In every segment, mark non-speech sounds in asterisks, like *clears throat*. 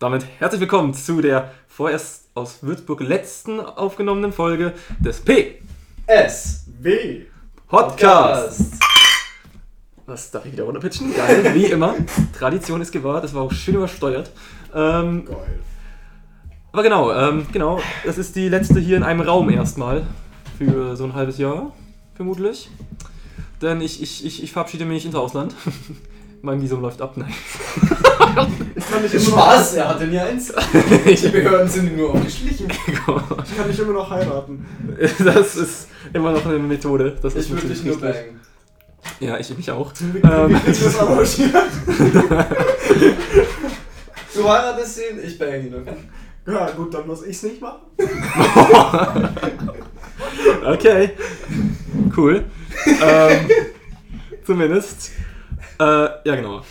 Damit herzlich willkommen zu der vorerst aus Würzburg letzten aufgenommenen Folge des P S W. Podcast. Was darf ich wieder runterpitchen? Geil, *laughs* wie immer. Tradition ist gewahrt, das war auch schön übersteuert. Ähm, Geil. aber genau, ähm, genau, das ist die letzte hier in einem Raum erstmal. Für so ein halbes Jahr, vermutlich. Denn ich, ich, ich, ich verabschiede mich ins Ausland. *laughs* mein Visum läuft ab, nein. *laughs* Ich kann nicht immer Spaß, er hatte nie eins. *laughs* Die Behörden sind ihm nur aufgeschlichen. Noch, ich kann nicht immer noch heiraten. Das ist immer noch eine Methode. Das ist Ich würde dich nur bangen. Ja, ich mich auch. Ähm. du das *laughs* arrangiert? *laughs* Du heiratest ihn, ich bang ihn? Ja, gut, dann muss ich's nicht machen. Okay. Cool. ähm, zumindest. Äh, ja, genau.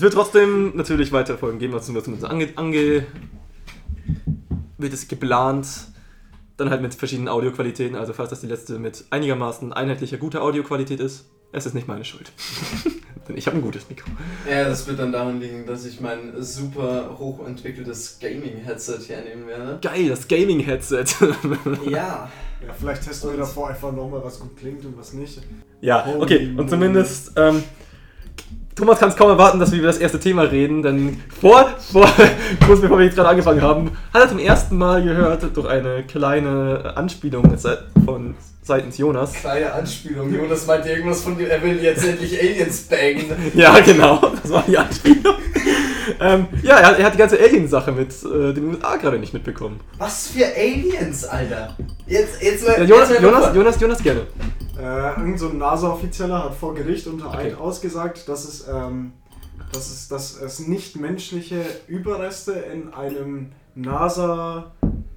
Es wird trotzdem natürlich weitere Folgen geben, was zumindest ange, ange wird es geplant. Dann halt mit verschiedenen Audioqualitäten. Also falls das die letzte mit einigermaßen einheitlicher guter Audioqualität ist, es ist nicht meine Schuld. *laughs* Denn ich habe ein gutes Mikro. Ja, das wird dann daran liegen, dass ich mein super hochentwickeltes Gaming-Headset hernehmen werde. Geil, das Gaming-Headset. *laughs* Ja. Ja, vielleicht testen wir davor einfach nochmal, was gut klingt und was nicht. Ja, Holy okay. Und zumindest, ähm, Thomas kann es kaum erwarten, dass wir über das erste Thema reden, denn vor, vor *laughs* kurz bevor wir jetzt gerade angefangen haben, hat er zum ersten Mal gehört, durch eine kleine Anspielung von seitens Jonas. Kleine Anspielung. Jonas meinte irgendwas von dir, er will jetzt endlich Aliens bangen. *laughs* Ja, genau, das war die Anspielung. *laughs* ähm, ja, er, hat- er hat die ganze Alien-Sache mit äh, den USA gerade nicht mitbekommen. Was für Aliens, Alter? Jetzt, jetzt mal. Ja, Jonas, jetzt mal Jonas, Jonas, Jonas, gerne. Äh, irgend so ein NASA-Offizieller hat vor Gericht unter Okay. Eid ausgesagt, dass es, ähm, dass es, dass es nicht menschliche Überreste in einem NASA,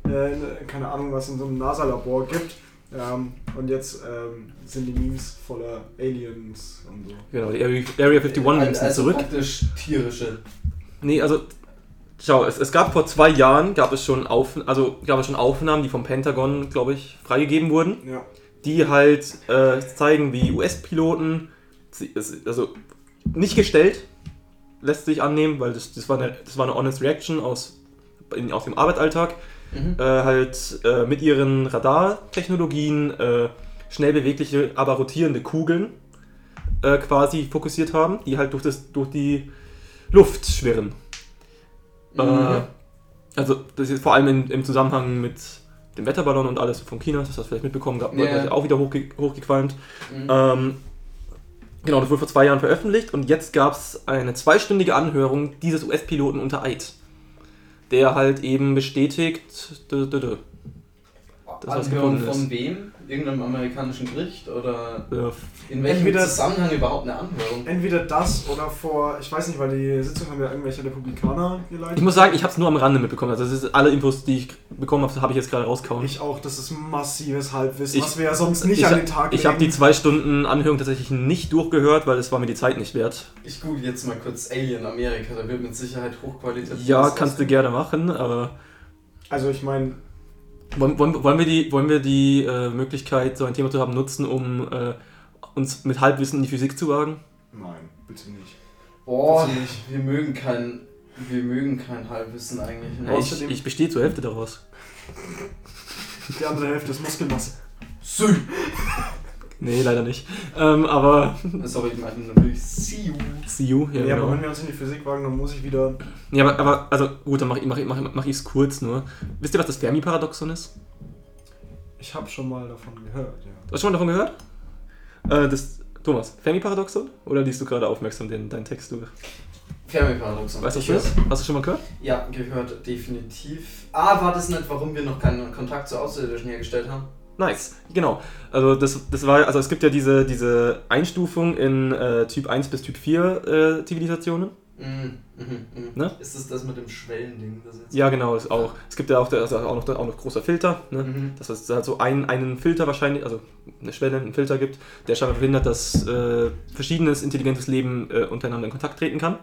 äh, in- keine Ahnung was, in so einem NASA-Labor gibt. Ähm, und jetzt ähm, sind die Memes voller Aliens und so. Genau, die Area, Area 51 Memes sind also zurück. praktisch tierische. Nee, also schau, es, es gab vor zwei Jahren gab es schon Auf, also gab es schon Aufnahmen, die vom Pentagon, glaube ich, freigegeben wurden, Ja. die halt äh, zeigen, wie US-Piloten, also nicht gestellt, lässt sich annehmen, weil das, das, war, eine, das war eine honest Reaction aus, in, aus dem Arbeitsalltag, Mhm. äh, halt äh, mit ihren Radartechnologien äh, schnell bewegliche, aber rotierende Kugeln äh, quasi fokussiert haben, die halt durch, das, durch die Luft schwirren. Äh, Mhm. also das ist vor allem in, im Zusammenhang mit dem Wetterballon und alles von China, das hast du vielleicht mitbekommen, gab yeah. auch wieder hochge hochgequalmt. Mhm. Ähm, genau, das wurde vor zwei Jahren veröffentlicht und jetzt gab es eine zweistündige Anhörung dieses US-Piloten unter Eid, der halt eben bestätigt, dö, dö, dö, das, was Anhören gefunden von ist. wem? Irgendeinem amerikanischen Gericht? Oder äh, in welchem Entweder- Zusammenhang überhaupt eine Anhörung? Entweder das oder vor, ich weiß nicht, weil die Sitzung haben ja irgendwelche Republikaner geleitet. ich muss sagen, ich habe es nur am Rande mitbekommen. Also das ist alle Infos, die ich bekommen habe, habe ich jetzt gerade rausgehauen. Ich auch, das ist massives Halbwissen, Ich- was wir ja sonst nicht ich, an den Tag ich habe die legen. zwei Stunden Anhörung tatsächlich nicht durchgehört, weil es war mir die Zeit nicht wert. Ich google jetzt mal kurz Alien Amerika, da wird mit Sicherheit hochqualitativ. Ja, kannst du gerne machen, aber Also ich meine, wollen, wollen, wollen wir die, wollen wir die äh, Möglichkeit, so ein Thema zu haben, nutzen, um äh, uns mit Halbwissen in die Physik zu wagen? nein, bitte nicht. Boah, Bitte nicht. wir mögen kein, wir mögen kein Halbwissen eigentlich. Ne? Ja, ich, ich bestehe zur Hälfte daraus. Die andere Hälfte ist Muskelmasse. Sü. *laughs* Nee, leider nicht. Ähm, aber *laughs* Sorry, ich meine natürlich See you. see you. Ja, Ja, aber genau. wenn wir uns in die Physik wagen, dann muss ich wieder. Ja, aber, aber also gut, dann mache ich es mach, mach, mach ich's kurz nur. Wisst ihr, was das Fermi-Paradoxon ist? Ich habe schon mal davon gehört, ja. Hast du schon mal davon gehört? Äh, das, Thomas, Fermi-Paradoxon? Oder liest du gerade aufmerksam den, deinen Text durch? Fermi-Paradoxon. Weißt du, was das ist? Hast du schon mal gehört? Ja, gehört definitiv. Ah, war das nicht, warum wir noch keinen Kontakt zu Außerirdischen hergestellt haben? Nice, genau. Also das, das war, also es gibt ja diese, diese Einstufung in äh, Typ 1 bis Typ 4 äh, Zivilisationen. Mhm, mhm, mhm. Ne? Ist das das mit dem Schwellending? Das jetzt Ja, genau, ist auch. Es gibt ja auch, also auch, noch, auch noch großer Filter. Ne? Mhm. dass es halt so einen, einen Filter wahrscheinlich, also eine Schwelle, einen Filter gibt, der scheinbar verhindert, dass äh, verschiedenes intelligentes Leben äh, untereinander in Kontakt treten kann.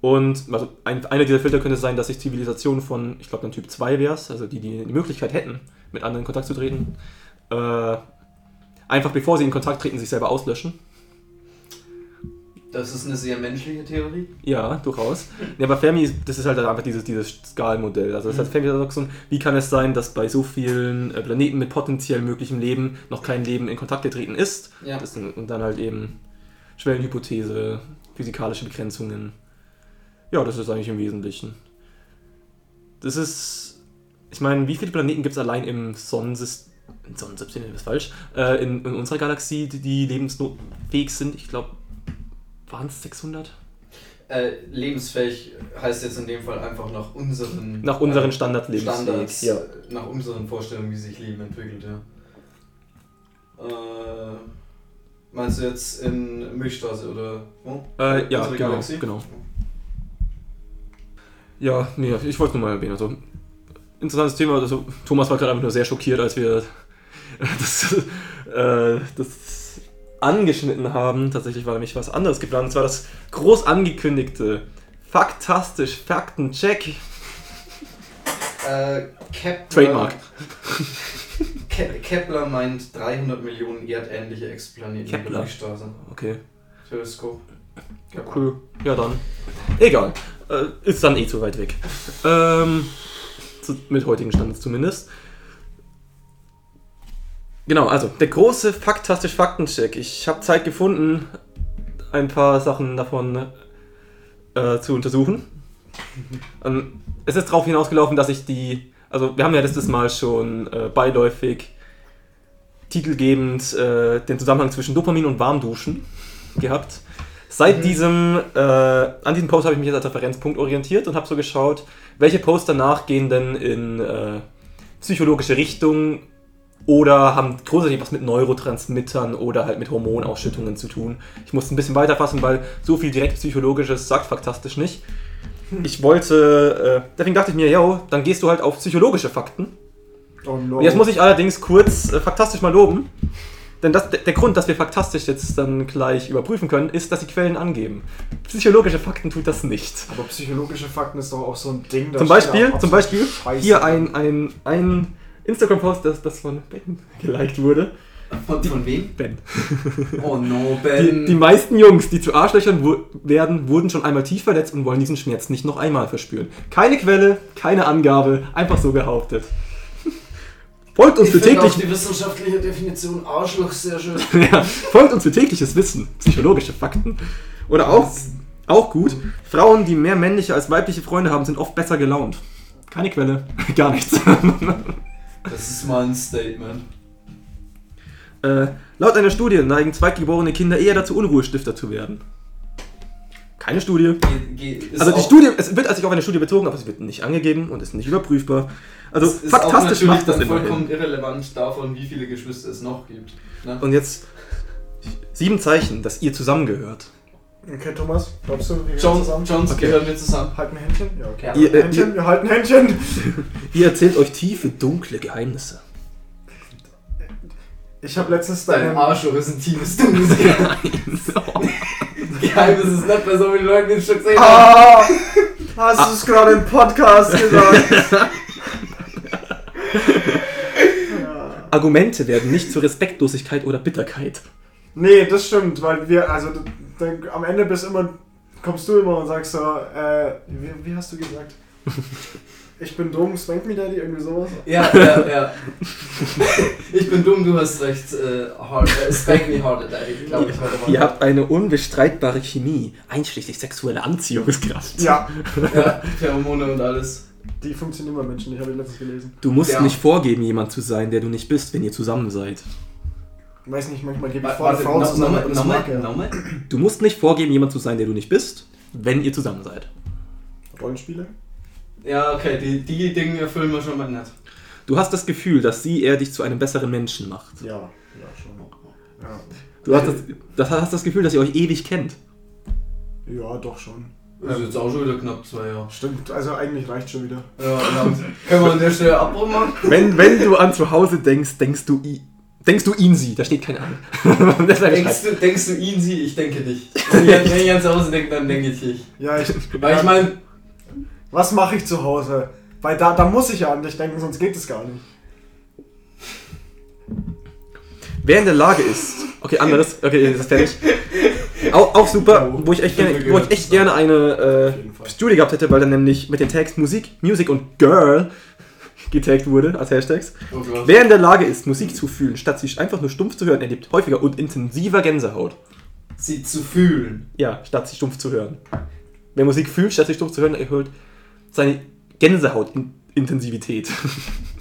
Und also ein, einer dieser Filter könnte sein, dass sich Zivilisationen von, ich glaube dann Typ 2 wäre es, also die, die die Möglichkeit hätten, mit anderen in Kontakt zu treten, äh, einfach bevor sie in Kontakt treten, sich selber auslöschen. Das ist eine sehr menschliche Theorie. Ja, durchaus. Ja, aber Fermi, das ist halt einfach dieses, dieses Skalenmodell. Also das heißt Fermi-Paradoxon, wie kann es sein, dass bei so vielen äh, Planeten mit potenziell möglichem Leben noch kein Leben in Kontakt getreten ist? Ja. Das und dann halt eben Schwellenhypothese, physikalische Begrenzungen. Ja, das ist eigentlich im Wesentlichen. Das ist, ich meine, wie viele Planeten gibt es allein im Sonnensystem? Sonnensystem ist falsch. Äh, in, in unserer Galaxie, die, lebensfähig sind. Ich glaube, waren es 600? Äh, lebensfähig heißt jetzt in dem Fall einfach nach unseren Nach unseren äh, Standards lebensfähig. Standards, Ja. nach unseren Vorstellungen, wie sich Leben entwickelt, ja. Äh, meinst du jetzt in Milchstraße oder wo? Äh, ja, genau, Galaxie? genau. Ja, nee, ich wollte es nur mal erwähnen. Also, interessantes Thema. Also, Thomas war gerade einfach nur sehr schockiert, als wir *laughs* das, äh, das angeschnitten haben. Tatsächlich war nämlich was anderes geplant. Und zwar das groß angekündigte Faktastisch Faktencheck. Äh, Kepler, Trademark. *laughs* Ke Kepler meint 300 Millionen erdähnliche Exoplaneten in der Kepler. Milchstraße. Okay, Teleskop. cool. Ja, dann. Egal. Äh, ist dann eh zu weit weg. Ähm, zu, mit heutigen Standards zumindest. Genau, also der große faktastisch Faktencheck. Ich habe Zeit gefunden, ein paar Sachen davon äh, zu untersuchen. Ähm, es ist darauf hinausgelaufen, dass ich die, also wir haben ja letztes Mal schon äh, beiläufig titelgebend äh, den Zusammenhang zwischen Dopamin und Warmduschen gehabt. Seit Mhm. diesem, äh, an diesem Post habe ich mich jetzt als Referenzpunkt orientiert und habe so geschaut, welche Posts danach gehen denn in äh, psychologische Richtung oder haben grundsätzlich was mit Neurotransmittern oder halt mit Hormonausschüttungen zu tun. Ich musste ein bisschen weiterfassen, weil so viel direkt psychologisches sagt faktastisch nicht. Ich wollte, äh, deswegen dachte ich mir, yo, dann gehst du halt auf psychologische Fakten. Oh no. Jetzt muss ich allerdings kurz äh, faktastisch mal loben. Denn das, der, Grund, dass wir faktastisch jetzt dann gleich überprüfen können, ist, dass die Quellen angeben. Psychologische Fakten tut das nicht. Aber psychologische Fakten ist doch auch so ein Ding. da Zum Beispiel, auch zum Beispiel Scheiße hier ein, ein, ein Instagram-Post, das, das von Ben geliked wurde. Von, von wem? Ben. *laughs* Oh no, Die, Ben. die meisten Jungs, die zu Arschlöchern wu- werden, wurden schon einmal tief verletzt und wollen diesen Schmerz nicht noch einmal verspüren. Keine Quelle, keine Angabe, einfach so behauptet. Folgt uns ich für finde auch täglich die wissenschaftliche Definition Arschloch sehr schön. ja, folgt uns für tägliches Wissen, psychologische Fakten. Oder auch, auch gut, Frauen, die mehr männliche als weibliche Freunde haben, sind oft besser gelaunt. Keine Quelle, *laughs* gar nichts. Das ist mal ein Statement. äh, laut einer Studie neigen zweitgeborene Kinder eher dazu, Unruhestifter zu werden. Keine Studie. Ge- Also die Studie, es wird sich auf eine Studie bezogen, aber es wird nicht angegeben und ist nicht überprüfbar. Also es ist faktastisch auch macht das immerhin. vollkommen irrelevant davon, wie viele Geschwister es noch gibt. Ne? Und jetzt sieben Zeichen, dass ihr zusammengehört. Okay, Thomas, glaubst du, wir gehören John, zusammen? Jones Okay. gehören wir zusammen. Halten Händchen? Ja, okay. Ihr, äh, Händchen, wir halten Händchen. *laughs* Ihr erzählt euch tiefe, dunkle Geheimnisse. Ich habe letztens Dein deinem... Arschloch ist ein tiefes Dunkles *laughs* Geheimnis *laughs* *laughs* ist nicht bei so vielen Leuten, die es schon gesehen haben. Ah, hast du es gerade im Podcast gesagt? ja. *laughs* Argumente werden nicht zu Respektlosigkeit oder Bitterkeit. Nee, das stimmt, weil wir, also dann, am Ende bist immer, kommst du immer und sagst so, äh, wie, wie hast du gesagt? *laughs* Ich bin dumm, spank me daddy, irgendwie sowas. Ja, ja, ja. *laughs* Ich bin dumm, du hast recht. Äh, hard, äh, spank me harder, daddy. Glaube ich heute mal. Ihr habt eine unbestreitbare Chemie, einschließlich sexuelle Anziehungskraft. Ja, Ja, Pheromone und alles. die funktionieren bei Menschen, ich habe letztens gelesen. Du musst Ja. nicht vorgeben, jemand zu sein, der du nicht bist, wenn ihr zusammen seid. Ich weiß nicht, manchmal gebe ich vor, Warte, Frau no- zu sein, nochmal, aber das nochmal, mag er. nochmal? Du musst nicht vorgeben, jemand zu sein, der du nicht bist, wenn ihr zusammen seid. Rollenspiele? Ja, okay, die, die Dinge erfüllen wir schon mal nicht. Du hast das Gefühl, dass sie er dich zu einem besseren Menschen macht. Ja, ja, schon. Ja. Du hast das, das, hast das Gefühl, dass ihr euch ewig kennt. ja, doch schon. Das ist jetzt auch schon wieder knapp zwei Jahre. Stimmt, also eigentlich reicht schon wieder. Ja, und können wir an der Stelle Abbruch machen? Wenn, wenn du an zu Hause denkst, denkst du, i, denkst du ihn sie. Da steht kein An. *laughs* Das ist ein Denkst du, denkst du ihn, sie, ich denke dich. Wenn ich, wenn ich an zu Hause denke, dann denke ich dich. Ja, ich. Weil ich meine, Was mache ich zu Hause? Weil da, da muss ich ja an dich denken, sonst geht es gar nicht. Wer in der Lage ist. Okay, anderes. Okay, das ist fertig. Auch, auch super, wo ich echt gerne, wo ich echt gerne eine äh. Studie gehabt hätte, weil dann nämlich mit den Tags Musik, Music und Girl getaggt wurde als Hashtags. Oh. Wer in der Lage ist, Musik zu fühlen, statt sie einfach nur stumpf zu hören, erlebt häufiger und intensiver Gänsehaut. Sie zu fühlen. Ja, statt sie stumpf zu hören. Wer Musik fühlt, statt sie stumpf zu hören, erhöht seine Gänsehaut-Intensivität. *laughs*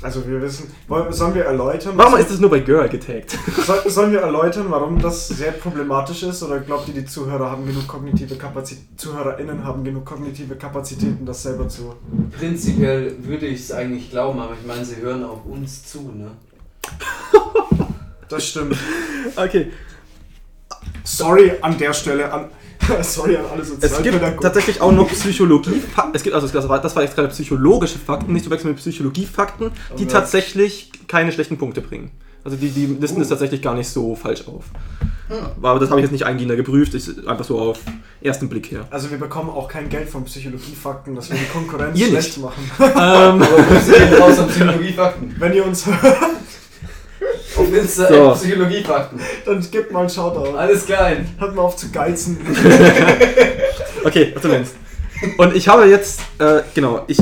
Also wir wissen, sollen wir erläutern? Warum ist es nur bei Girl getaggt? *laughs* Soll, sollen wir erläutern, warum das sehr problematisch ist? Oder glaubt ihr, die Zuhörer haben genug kognitive Kapazitäten, ZuhörerInnen haben genug kognitive Kapazitäten, das selber zu... Prinzipiell würde ich es eigentlich glauben, aber ich meine, sie hören auch uns zu, ne? Das stimmt. Okay. Sorry an der Stelle, an, *laughs* sorry an alle Es gibt tatsächlich auch noch Psychologie. Es gibt also das war, das war jetzt gerade psychologische Fakten, nicht zu wechseln mit Psychologie-Fakten, die Okay. tatsächlich keine schlechten Punkte bringen. Also die, die listen Uh. es tatsächlich gar nicht so falsch auf. Aber das habe ich jetzt nicht eingehender geprüft, ist einfach so auf ersten Blick her. Also wir bekommen auch kein Geld von Psychologiefakten, dass wir die Konkurrenz schlecht machen. ähm, *laughs* Aber gehen raus an Psychologiefakten. Wenn ihr uns hört, Auf Insta So. äh, Psychologiefakten. dann gebt mal einen Shoutout. Alles klein. Hört mal auf zu geizen. *laughs* okay, meinst. Und ich habe jetzt, äh, genau, ich,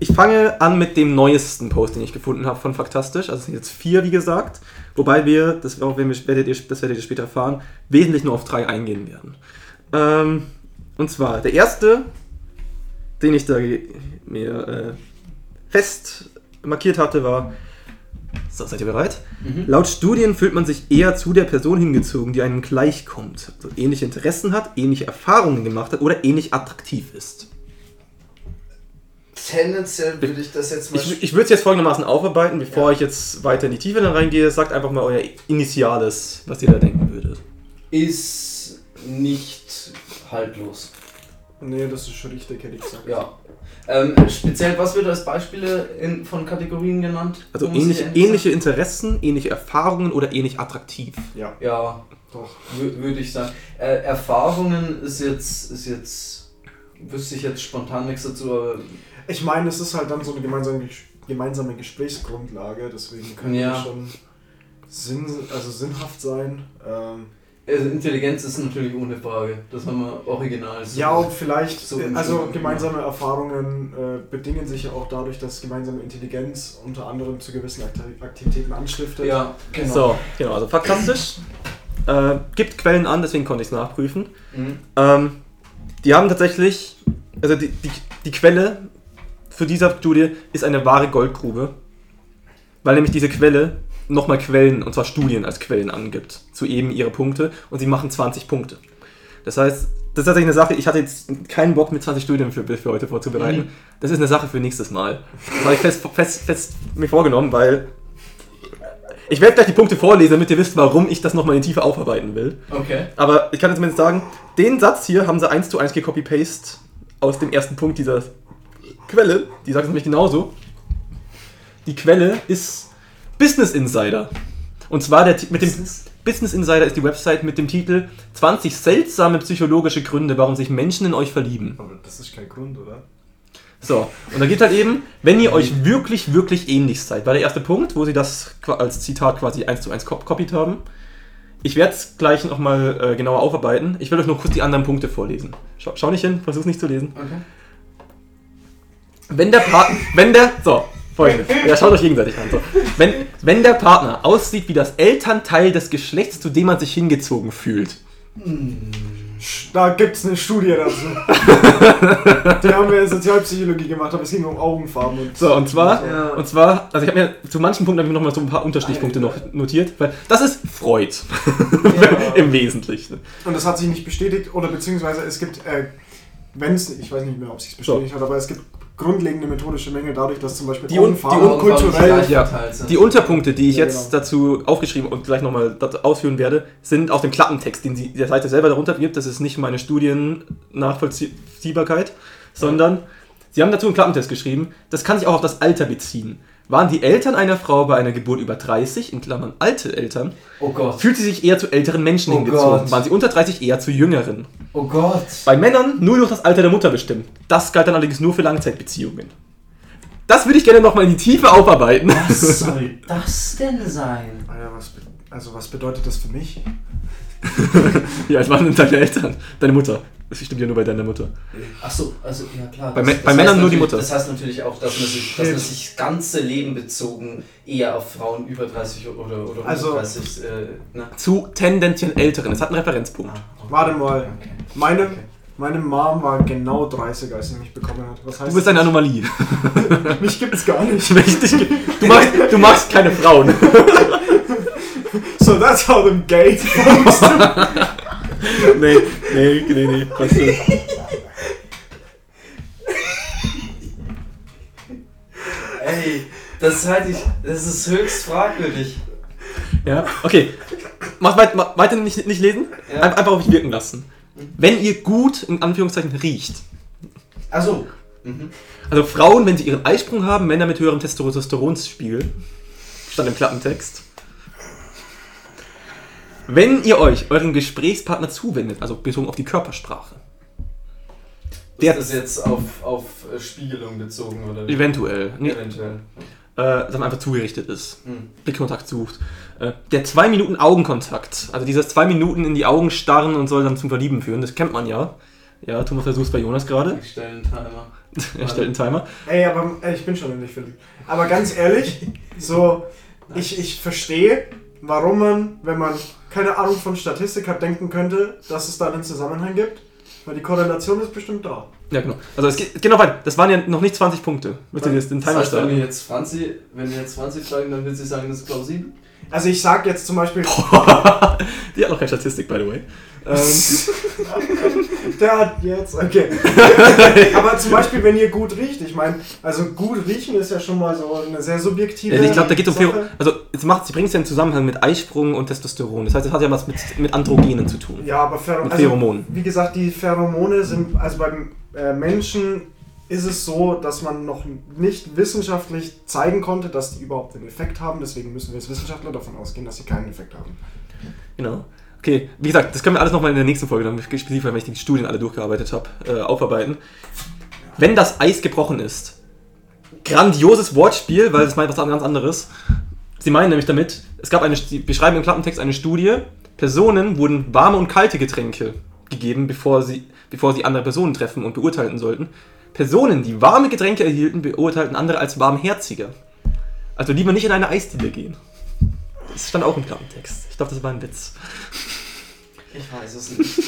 ich fange an mit dem neuesten Post, den ich gefunden habe von Faktastisch. Also es sind jetzt vier, wie gesagt. Wobei wir, das, auch wenn wir werdet ihr, das werdet ihr später erfahren, wesentlich nur auf drei eingehen werden. Ähm, und zwar, der erste, den ich da mir äh, fest markiert hatte, war. So, seid ihr bereit? Mhm. Laut Studien fühlt man sich eher zu der Person hingezogen, die einem gleichkommt, also ähnliche Interessen hat, ähnliche Erfahrungen gemacht hat oder ähnlich attraktiv ist. Tendenziell würde ich das jetzt mal. Ich, ich würde es jetzt folgendermaßen aufarbeiten, bevor ich jetzt weiter in die Tiefe dann reingehe. Sagt einfach mal euer Initiales, was ihr da denken würdet. ist nicht haltlos. nee, das ist schon richtig, hätte ich gesagt. Ja. Ähm, speziell, was wird als Beispiele in, von Kategorien genannt? Also muss ähnliche, ich ähnliche Interessen, ähnliche Erfahrungen oder ähnlich attraktiv. Ja, Ja, doch. wür- würde ich sagen. Äh, Erfahrungen ist jetzt, ist jetzt, wüsste ich jetzt spontan nichts dazu, aber Ich meine, es ist halt dann so eine gemeinsame, gemeinsame Gesprächsgrundlage, deswegen können Ja. die schon sinn, also sinnhaft sein. Ähm, also Intelligenz ist natürlich ohne Frage. Das haben wir original. so. ja, und vielleicht, so äh, also gemeinsame Erfahrungen äh, bedingen sich ja auch dadurch, dass gemeinsame Intelligenz unter anderem zu gewissen Akti- Aktivitäten anstiftet. Ja, genau. So, genau, also faktastisch. Äh, gibt Quellen an, deswegen konnte ich es nachprüfen. Mhm. Ähm, die haben tatsächlich, also die, die, die Quelle für diese Studie ist eine wahre Goldgrube, weil nämlich diese Quelle nochmal Quellen, und zwar Studien als Quellen angibt, zu eben ihre Punkte und sie machen 20 Punkte. Das heißt, das ist tatsächlich eine Sache, ich hatte jetzt keinen Bock mit 20 Studien für, für heute vorzubereiten. Mhm. Das ist eine Sache für nächstes Mal. Das habe ich fest, fest, fest mir vorgenommen, weil ich werde gleich die Punkte vorlesen, damit ihr wisst, warum ich das nochmal in Tiefe aufarbeiten will. Okay. Aber ich kann jetzt zumindest sagen, den Satz hier haben sie eins zu eins gecopy-paste aus dem ersten Punkt dieser Quelle. Die sagt es nämlich genauso. Die Quelle ist Business Insider. Und zwar der, mit dem Business Insider ist die Website mit dem Titel 20 seltsame psychologische Gründe, warum sich Menschen in euch verlieben. Aber das ist kein Grund, oder? So, und da geht halt eben, wenn ihr euch wirklich, wirklich ähnlich seid, war der erste Punkt, wo sie das als Zitat quasi eins zu eins copied haben. Ich werde es gleich nochmal äh, genauer aufarbeiten. Ich will euch nur kurz die anderen Punkte vorlesen. Schau, schau nicht hin, versuch's nicht zu lesen. Okay. Wenn der Partner, wenn der, so, folgendes, ja, schaut euch gegenseitig an, so. Wenn, wenn der Partner aussieht wie das Elternteil des Geschlechts, zu dem man sich hingezogen fühlt. Sch- Da gibt's eine Studie dazu. *laughs* Die haben wir in Sozialpsychologie gemacht, aber es ging um Augenfarben und So, und zwar, Ja. und zwar, also ich habe mir zu manchen Punkten ich noch mal so ein paar Unterstichpunkte noch notiert, weil das ist Freud Ja. *laughs* im Wesentlichen. Und das hat sich nicht bestätigt, oder beziehungsweise es gibt, äh, wenn es, ich weiß nicht mehr, ob es sich bestätigt hat, aber es gibt grundlegende methodische Mängel dadurch, dass zum Beispiel Die un- die un- kulturell. ja. Die Unterpunkte, die ich Ja, jetzt genau. dazu aufgeschrieben und gleich nochmal ausführen werde, sind auf dem Klappentext, den sie der Seite selber darunter gibt. Das ist nicht meine Studiennachvollziehbarkeit, sondern sie haben dazu einen Klappentext geschrieben. Das kann sich auch auf das Alter beziehen. Waren die Eltern einer Frau bei einer Geburt über 30, in Klammern alte Eltern, Oh Gott. fühlt sie sich eher zu älteren Menschen Oh hingezogen. Gott. Waren sie unter 30 eher zu jüngeren. Oh Gott. Bei Männern nur durch das Alter der Mutter bestimmt. Das galt dann allerdings nur für Langzeitbeziehungen. Das würde ich gerne nochmal in die Tiefe aufarbeiten. Was *laughs* soll das denn sein? Alter, was, be- also was bedeutet das für mich? *laughs* Wie alt waren denn deine Eltern? Deine Mutter. Das stimmt ja nur bei deiner Mutter. Achso, also ja klar. Bei das- das bei Männern nur die Mutter. Das heißt natürlich auch, dass man sich, dass man sich das ganze Leben bezogen eher auf Frauen über 30 oder, oder Also- 30 äh, na? Zu tendenziell älteren. Es hat einen Referenzpunkt. Warte mal. Okay. Meine, Okay. meine Mom war genau 30, als sie mich bekommen hat. Was heißt Du bist eine Anomalie. *laughs* Mich gibt's gar nicht. Richtig. Du magst, du magst keine Frauen. *laughs* So that's how them gay *laughs* folks do. *laughs* Nee, nee, nee, nee. Weißt du. Ey, das halte ich, das ist höchst fragwürdig. Ja, okay. Mach weit, mach, weiter nicht, nicht lesen. Ja. Ein- Einfach auf mich wirken lassen. Wenn ihr gut, in Anführungszeichen, riecht. Achso. Mhm. Also Frauen, wenn sie ihren Eisprung haben, Männer mit höherem Testosteronspiegel. Stand im Klappentext. Wenn ihr euch eurem Gesprächspartner zuwendet, also bezogen auf die Körpersprache. Der ist das jetzt auf, auf äh, Spiegelung bezogen oder wie? eventuell, nee, äh, Eventuell. dass man einfach zugerichtet ist. Hm. Blickkontakt sucht. Äh, der zwei Minuten Augenkontakt. Also dieses zwei Minuten in die Augen starren und soll dann zum Verlieben führen. Das kennt man ja. Ja, Thomas versucht bei Jonas gerade. Ich stelle einen Timer. *laughs* Er stellt einen Timer. Ey, aber ey, ich bin schon in dich verliebt. Aber ganz ehrlich, so, *laughs* ich, ich verstehe, warum man, wenn man keine Ahnung von Statistik hat, denken könnte, dass es da einen Zusammenhang gibt. Weil die Korrelation ist bestimmt da. Ja, genau. Also es geht, es geht noch weiter. Das waren ja noch nicht 20 Punkte. Müsst ihr jetzt den Das Timer heißt, wenn wir starten? jetzt Franzi, wenn wir jetzt Franzi fragen, dann wird sie sagen, das ist plausibel. Also ich sag jetzt zum Beispiel, *laughs* Die hat noch keine Statistik, by the way. Ähm, *laughs* der hat jetzt, okay. *laughs* aber zum Beispiel, wenn ihr gut riecht, ich meine, also gut riechen ist ja schon mal so eine sehr subjektive ja, ich glaube, da geht es um Also, jetzt macht, sie bringt es ja in Zusammenhang mit Eisprung und Testosteron. Das heißt, es hat ja was mit, mit Androgenen zu tun. Ja, aber Pher Mit also, Pheromonen. wie gesagt, die Pheromone sind, also beim äh, Menschen ist es so, dass man noch nicht wissenschaftlich zeigen konnte, dass die überhaupt einen Effekt haben. Deswegen müssen wir als Wissenschaftler davon ausgehen, dass sie keinen Effekt haben. Genau. Okay, wie gesagt, das können wir alles nochmal in der nächsten Folge, dann spezifisch, wenn ich die Studien alle durchgearbeitet habe, äh, aufarbeiten. Wenn das Eis gebrochen ist, grandioses Wortspiel, weil das meint was ganz anderes. Sie meinen nämlich damit, es gab eine, sie beschreiben im Klappentext eine Studie, Personen wurden warme und kalte Getränke gegeben, bevor sie, bevor sie andere Personen treffen und beurteilen sollten. Personen, die warme Getränke erhielten, beurteilten andere als warmherziger. Also lieber nicht in eine Eisdiele gehen. Das stand auch im Klappentext. Ich glaube, das war ein Witz. Ich weiß es nicht.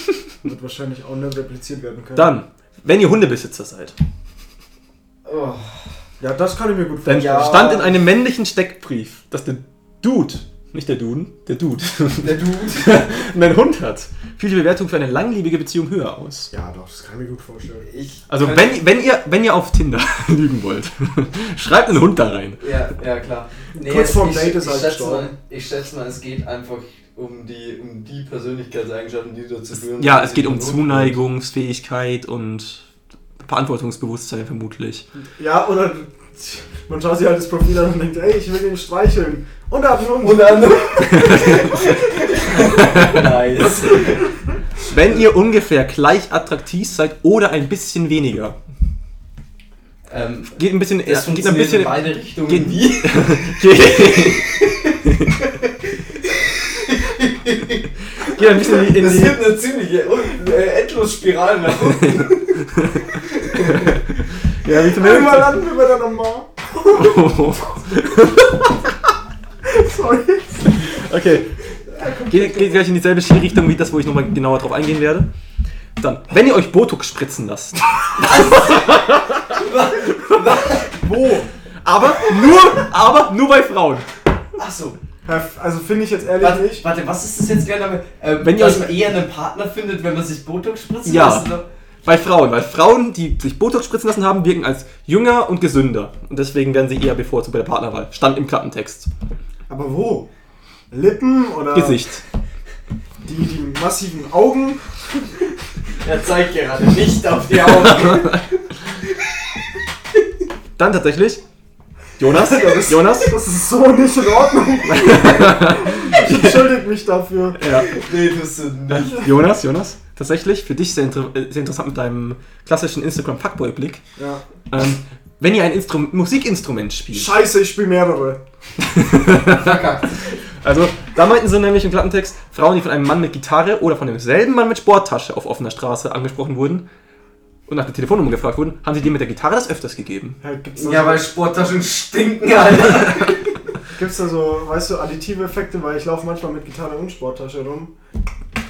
Wird wahrscheinlich auch nicht repliziert werden können. Dann, wenn ihr Hundebesitzer seid, Oh. Ja, das kann ich mir gut dann vorstellen. Ja. stand in einem männlichen Steckbrief, dass der Dude, nicht der Duden, der Dude, Der Dude. *laughs* einen Hund hat, fiel die Bewertung für eine langlebige Beziehung höher aus. Ja, doch, das kann ich mir gut vorstellen. Ich Also wenn, wenn, ihr, wenn ihr auf Tinder *laughs* lügen wollt, *laughs* schreibt einen Hund da rein. Ja, ja klar. Nee, Kurz vorm ich, Date ist ich, halt schätze mal, ich schätze mal, es geht einfach um die, um die Persönlichkeitseigenschaften, die dazu führen. Ja, dass es geht um Zuneigungsfähigkeit und Verantwortungsbewusstsein vermutlich. Ja, oder man schaut sich halt das Profil an und denkt, ey, ich will ihn streicheln. Und er hat einen Hund. Und dann. *laughs* nice. Wenn ihr ungefähr gleich attraktiv seid oder ein bisschen weniger. Ähm, Geht ein bisschen, das ja, geht ein bisschen, in beide Richtungen. geht- wie? *laughs* *laughs* geht ein bisschen in die, Das die wird eine ziemliche äh, Endlosspirale nach unten. Ja, wie Einmal landen wir bei der Nummer. Sorry. Okay. Geht, geht gleich in dieselbe Richtung wie das, wo ich nochmal genauer drauf eingehen werde. Dann, wenn ihr euch Botox spritzen lasst. *laughs* Wo? Aber nur, aber nur bei Frauen. Achso. Also finde ich jetzt ehrlich Warte, nicht. warte, was ist das jetzt gerne? Ähm, Wenn ihr euch- eher einen Partner findet, wenn man sich Botox spritzen Ja. lässt? oder? Bei Frauen, weil Frauen, die sich Botox spritzen lassen haben, wirken als jünger und gesünder. Und deswegen werden sie eher bevorzugt bei der Partnerwahl. Stand im Klappentext. Aber wo? Lippen oder Gesicht. Die, die massiven Augen? *laughs* Er zeigt gerade nicht auf die Augen. *laughs* Dann tatsächlich. Jonas? Das- Jonas? Das ist so nicht in Ordnung. *laughs* ich entschuldige mich dafür. Ja. nee, tust du nicht. Jonas, Jonas? Tatsächlich, für dich sehr, inter äh, sehr interessant mit deinem klassischen Instagram-Fuckboy-Blick. Ja. Ähm, wenn ihr ein Instrum Musikinstrument spielt. Scheiße, ich spiele mehrere. *laughs* Also, Da meinten sie nämlich im Klappentext, Frauen, die von einem Mann mit Gitarre oder von demselben Mann mit Sporttasche auf offener Straße angesprochen wurden und nach der Telefonnummer gefragt wurden, haben sie dem mit der Gitarre das öfters gegeben. Ja, gibt's da Ja, so, weil Sporttaschen stinken, Alter. *laughs* gibt's da so, weißt du, additive Effekte, weil ich laufe manchmal mit Gitarre und Sporttasche rum.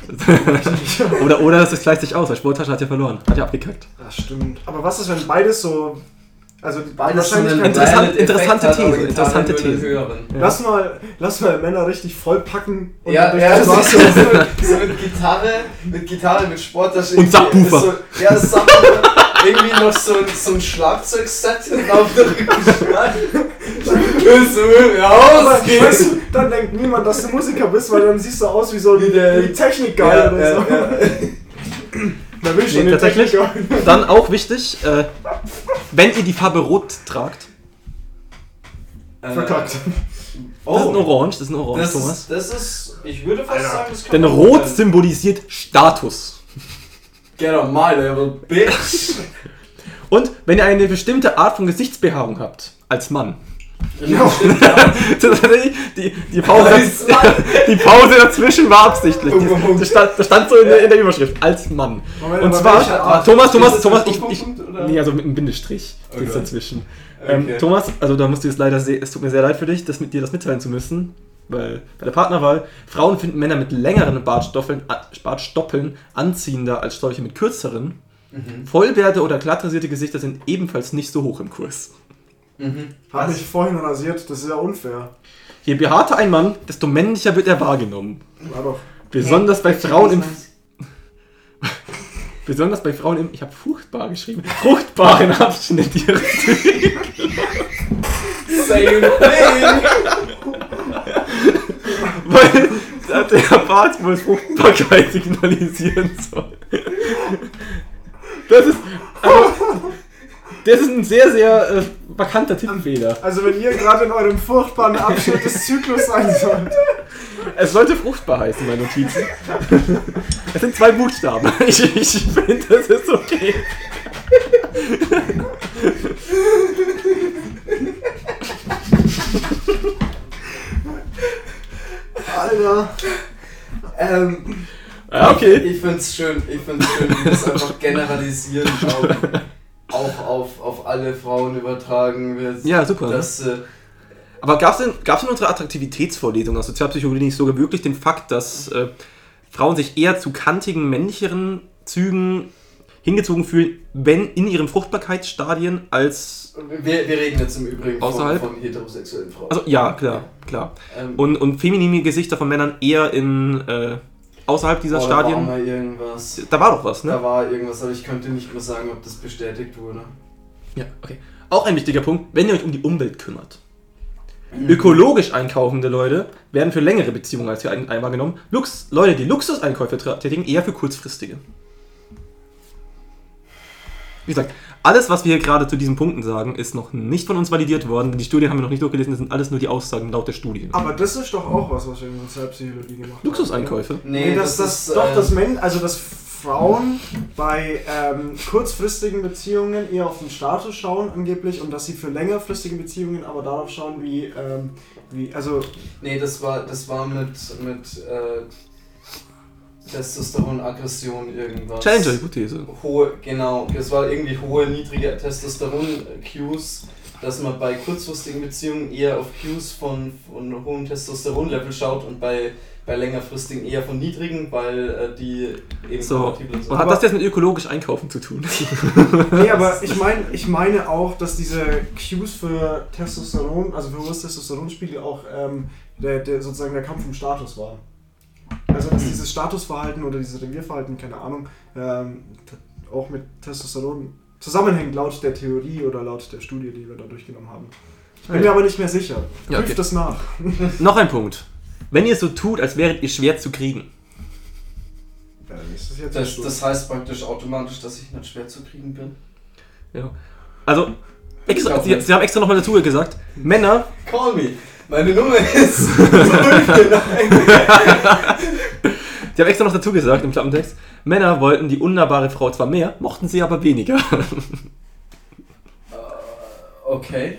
*laughs* oder, oder das gleicht sich aus, weil Sporttasche hat ja verloren, hat ja abgekackt. Das stimmt. Aber was ist, wenn beides so. Also die Beides so Interessant- interessante These, interessante These. Ja. Lass mal, lass mal Männer richtig vollpacken und Ja, dann ja, durch die so, so, Straße- so mit *laughs* Gitarre, mit Gitarre, mit Sporttasche. Und Subwoofer. So, ja, Subwoofer. Irgendwie noch so ein, so ein Schlagzeugset auf der Rückenschneide. rausgehen. weißt du, dann denkt niemand, dass du Musiker bist, weil dann siehst du aus wie so Wie der- wie Technikgeil Ja, oder so. ja, ja. *laughs* Da will ich schon Nee, tatsächlich. Techniker. Dann auch wichtig, äh, wenn ihr die Farbe Rot tragt, Verkackt. das ist ein Oh, Orange, das ist ein Orange, das Thomas. ist, das ist, ich würde fast Alter. sagen, das kann Denn Rot sein. symbolisiert Status. Get on my level, bitch. *laughs* Und wenn ihr eine bestimmte Art von Gesichtsbehaarung habt, als Mann. Tatsächlich, *laughs* die, die, Pause, *laughs* die Pause dazwischen war absichtlich. Das stand, das stand so in der, in der Überschrift, als Mann. Moment, Und zwar? Thomas, Thomas, Thomas, ich, ich, nee, also mit einem Bindestrich Okay. dazwischen. Ähm, Okay. Thomas, also da musst du jetzt leider, sehr, es tut mir sehr leid für dich, das mit dir das mitteilen zu müssen, weil bei der Partnerwahl, Frauen finden Männer mit längeren Bartstoppeln, Bartstoppeln anziehender als solche mit kürzeren. Mhm. Vollbärte oder glatt rasierte Gesichter sind ebenfalls nicht so hoch im Kurs. Mhm. Hab mich vorhin rasiert, das ist ja unfair. Je behaarter ein Mann, desto männlicher wird er wahrgenommen. War doch. Besonders bei Frauen im *laughs* Besonders bei Frauen im, ich habe fruchtbar geschrieben, fruchtbaren Abschnitt ihres Same thing. *laughs* Weil der Bart wohl Fruchtbarkeit signalisieren soll. Das ist, aber, das ist ein sehr, sehr äh, markanter Tippfehler. Also wenn ihr gerade in eurem furchtbaren Abschnitt des Zyklus sein sollt. Es sollte fruchtbar heißen, meine Notizen. Es sind zwei Buchstaben. Ich, ich finde, das ist okay. Alter. Ähm, Ja, okay. Ich find's schön, ich find's schön, wie das einfach generalisieren auch, auch auf, auf alle Frauen übertragen wird. Ja, super. ne? Dass, äh, Aber gab es in, gab's in unserer Attraktivitätsvorlesung aus Sozialpsychologie nicht sogar wirklich den Fakt, dass äh, Frauen sich eher zu kantigen, männlicheren Zügen hingezogen fühlen, wenn in ihren Fruchtbarkeitsstadien als. wir, wir reden jetzt im Übrigen von, Außerhalb? von heterosexuellen Frauen. Also ja, klar, klar. ähm, Und, und feminine Gesichter von Männern eher in äh, außerhalb dieser oh, Da war Stadien. mal irgendwas. Da war doch was, ne? Da war irgendwas, aber ich könnte nicht mehr sagen, ob das bestätigt wurde. Ja, okay. Auch ein wichtiger Punkt, wenn ihr euch um die Umwelt kümmert. Ökologisch einkaufende Leute werden für längere Beziehungen als für ein, einmal genommen. Lux, Leute, die Luxuseinkäufe tätigen, eher für kurzfristige. Wie gesagt, alles, was wir hier gerade zu diesen Punkten sagen, ist noch nicht von uns validiert worden. Die Studien haben wir noch nicht durchgelesen, das sind alles nur die Aussagen laut der Studien. Aber das ist doch auch was, was wir in Sozialpsychologie gemacht haben. Luxuseinkäufe? Nee, dass das, doch äh, das Men also dass Frauen bei ähm, kurzfristigen Beziehungen eher auf den Status schauen angeblich und dass sie für längerfristige Beziehungen aber darauf schauen, wie, ähm, wie also Nee, das war, das war mit, mit äh, Testosteron, Aggression, irgendwas. Challenger-Hypothese. Hohe, genau, das war irgendwie hohe, niedrige Testosteron-Cues, dass man bei kurzfristigen Beziehungen eher auf Cues von, von hohem Testosteron-Level schaut und bei, bei längerfristigen eher von niedrigen, weil äh, die eben So, kompatibel sind. und hat das jetzt mit ökologisch einkaufen zu tun? Nee, *laughs* aber ich meine ich meine auch, dass diese Cues für Testosteron, also für hohes Testosteronspiegel auch ähm, der, der sozusagen der Kampf um Status war. Also dass dieses Statusverhalten oder dieses Revierverhalten, keine Ahnung, ähm, auch mit Testosteron zusammenhängt laut der Theorie oder laut der Studie, die wir da durchgenommen haben. Ich bin mir aber nicht mehr sicher. Prüft Ja, okay. das nach. *laughs* Noch ein Punkt. Wenn ihr so tut, als wäret ihr schwer zu kriegen. Ja, ist das jetzt Das, so? das heißt praktisch automatisch, dass ich nicht schwer zu kriegen bin. Ja. Also, extra, sie, sie haben extra nochmal dazu gesagt, Männer, Call me! Meine Nummer ist. sie haben extra noch dazu gesagt im Klappentext, Männer wollten die unnahbare Frau zwar mehr, mochten sie aber weniger. okay.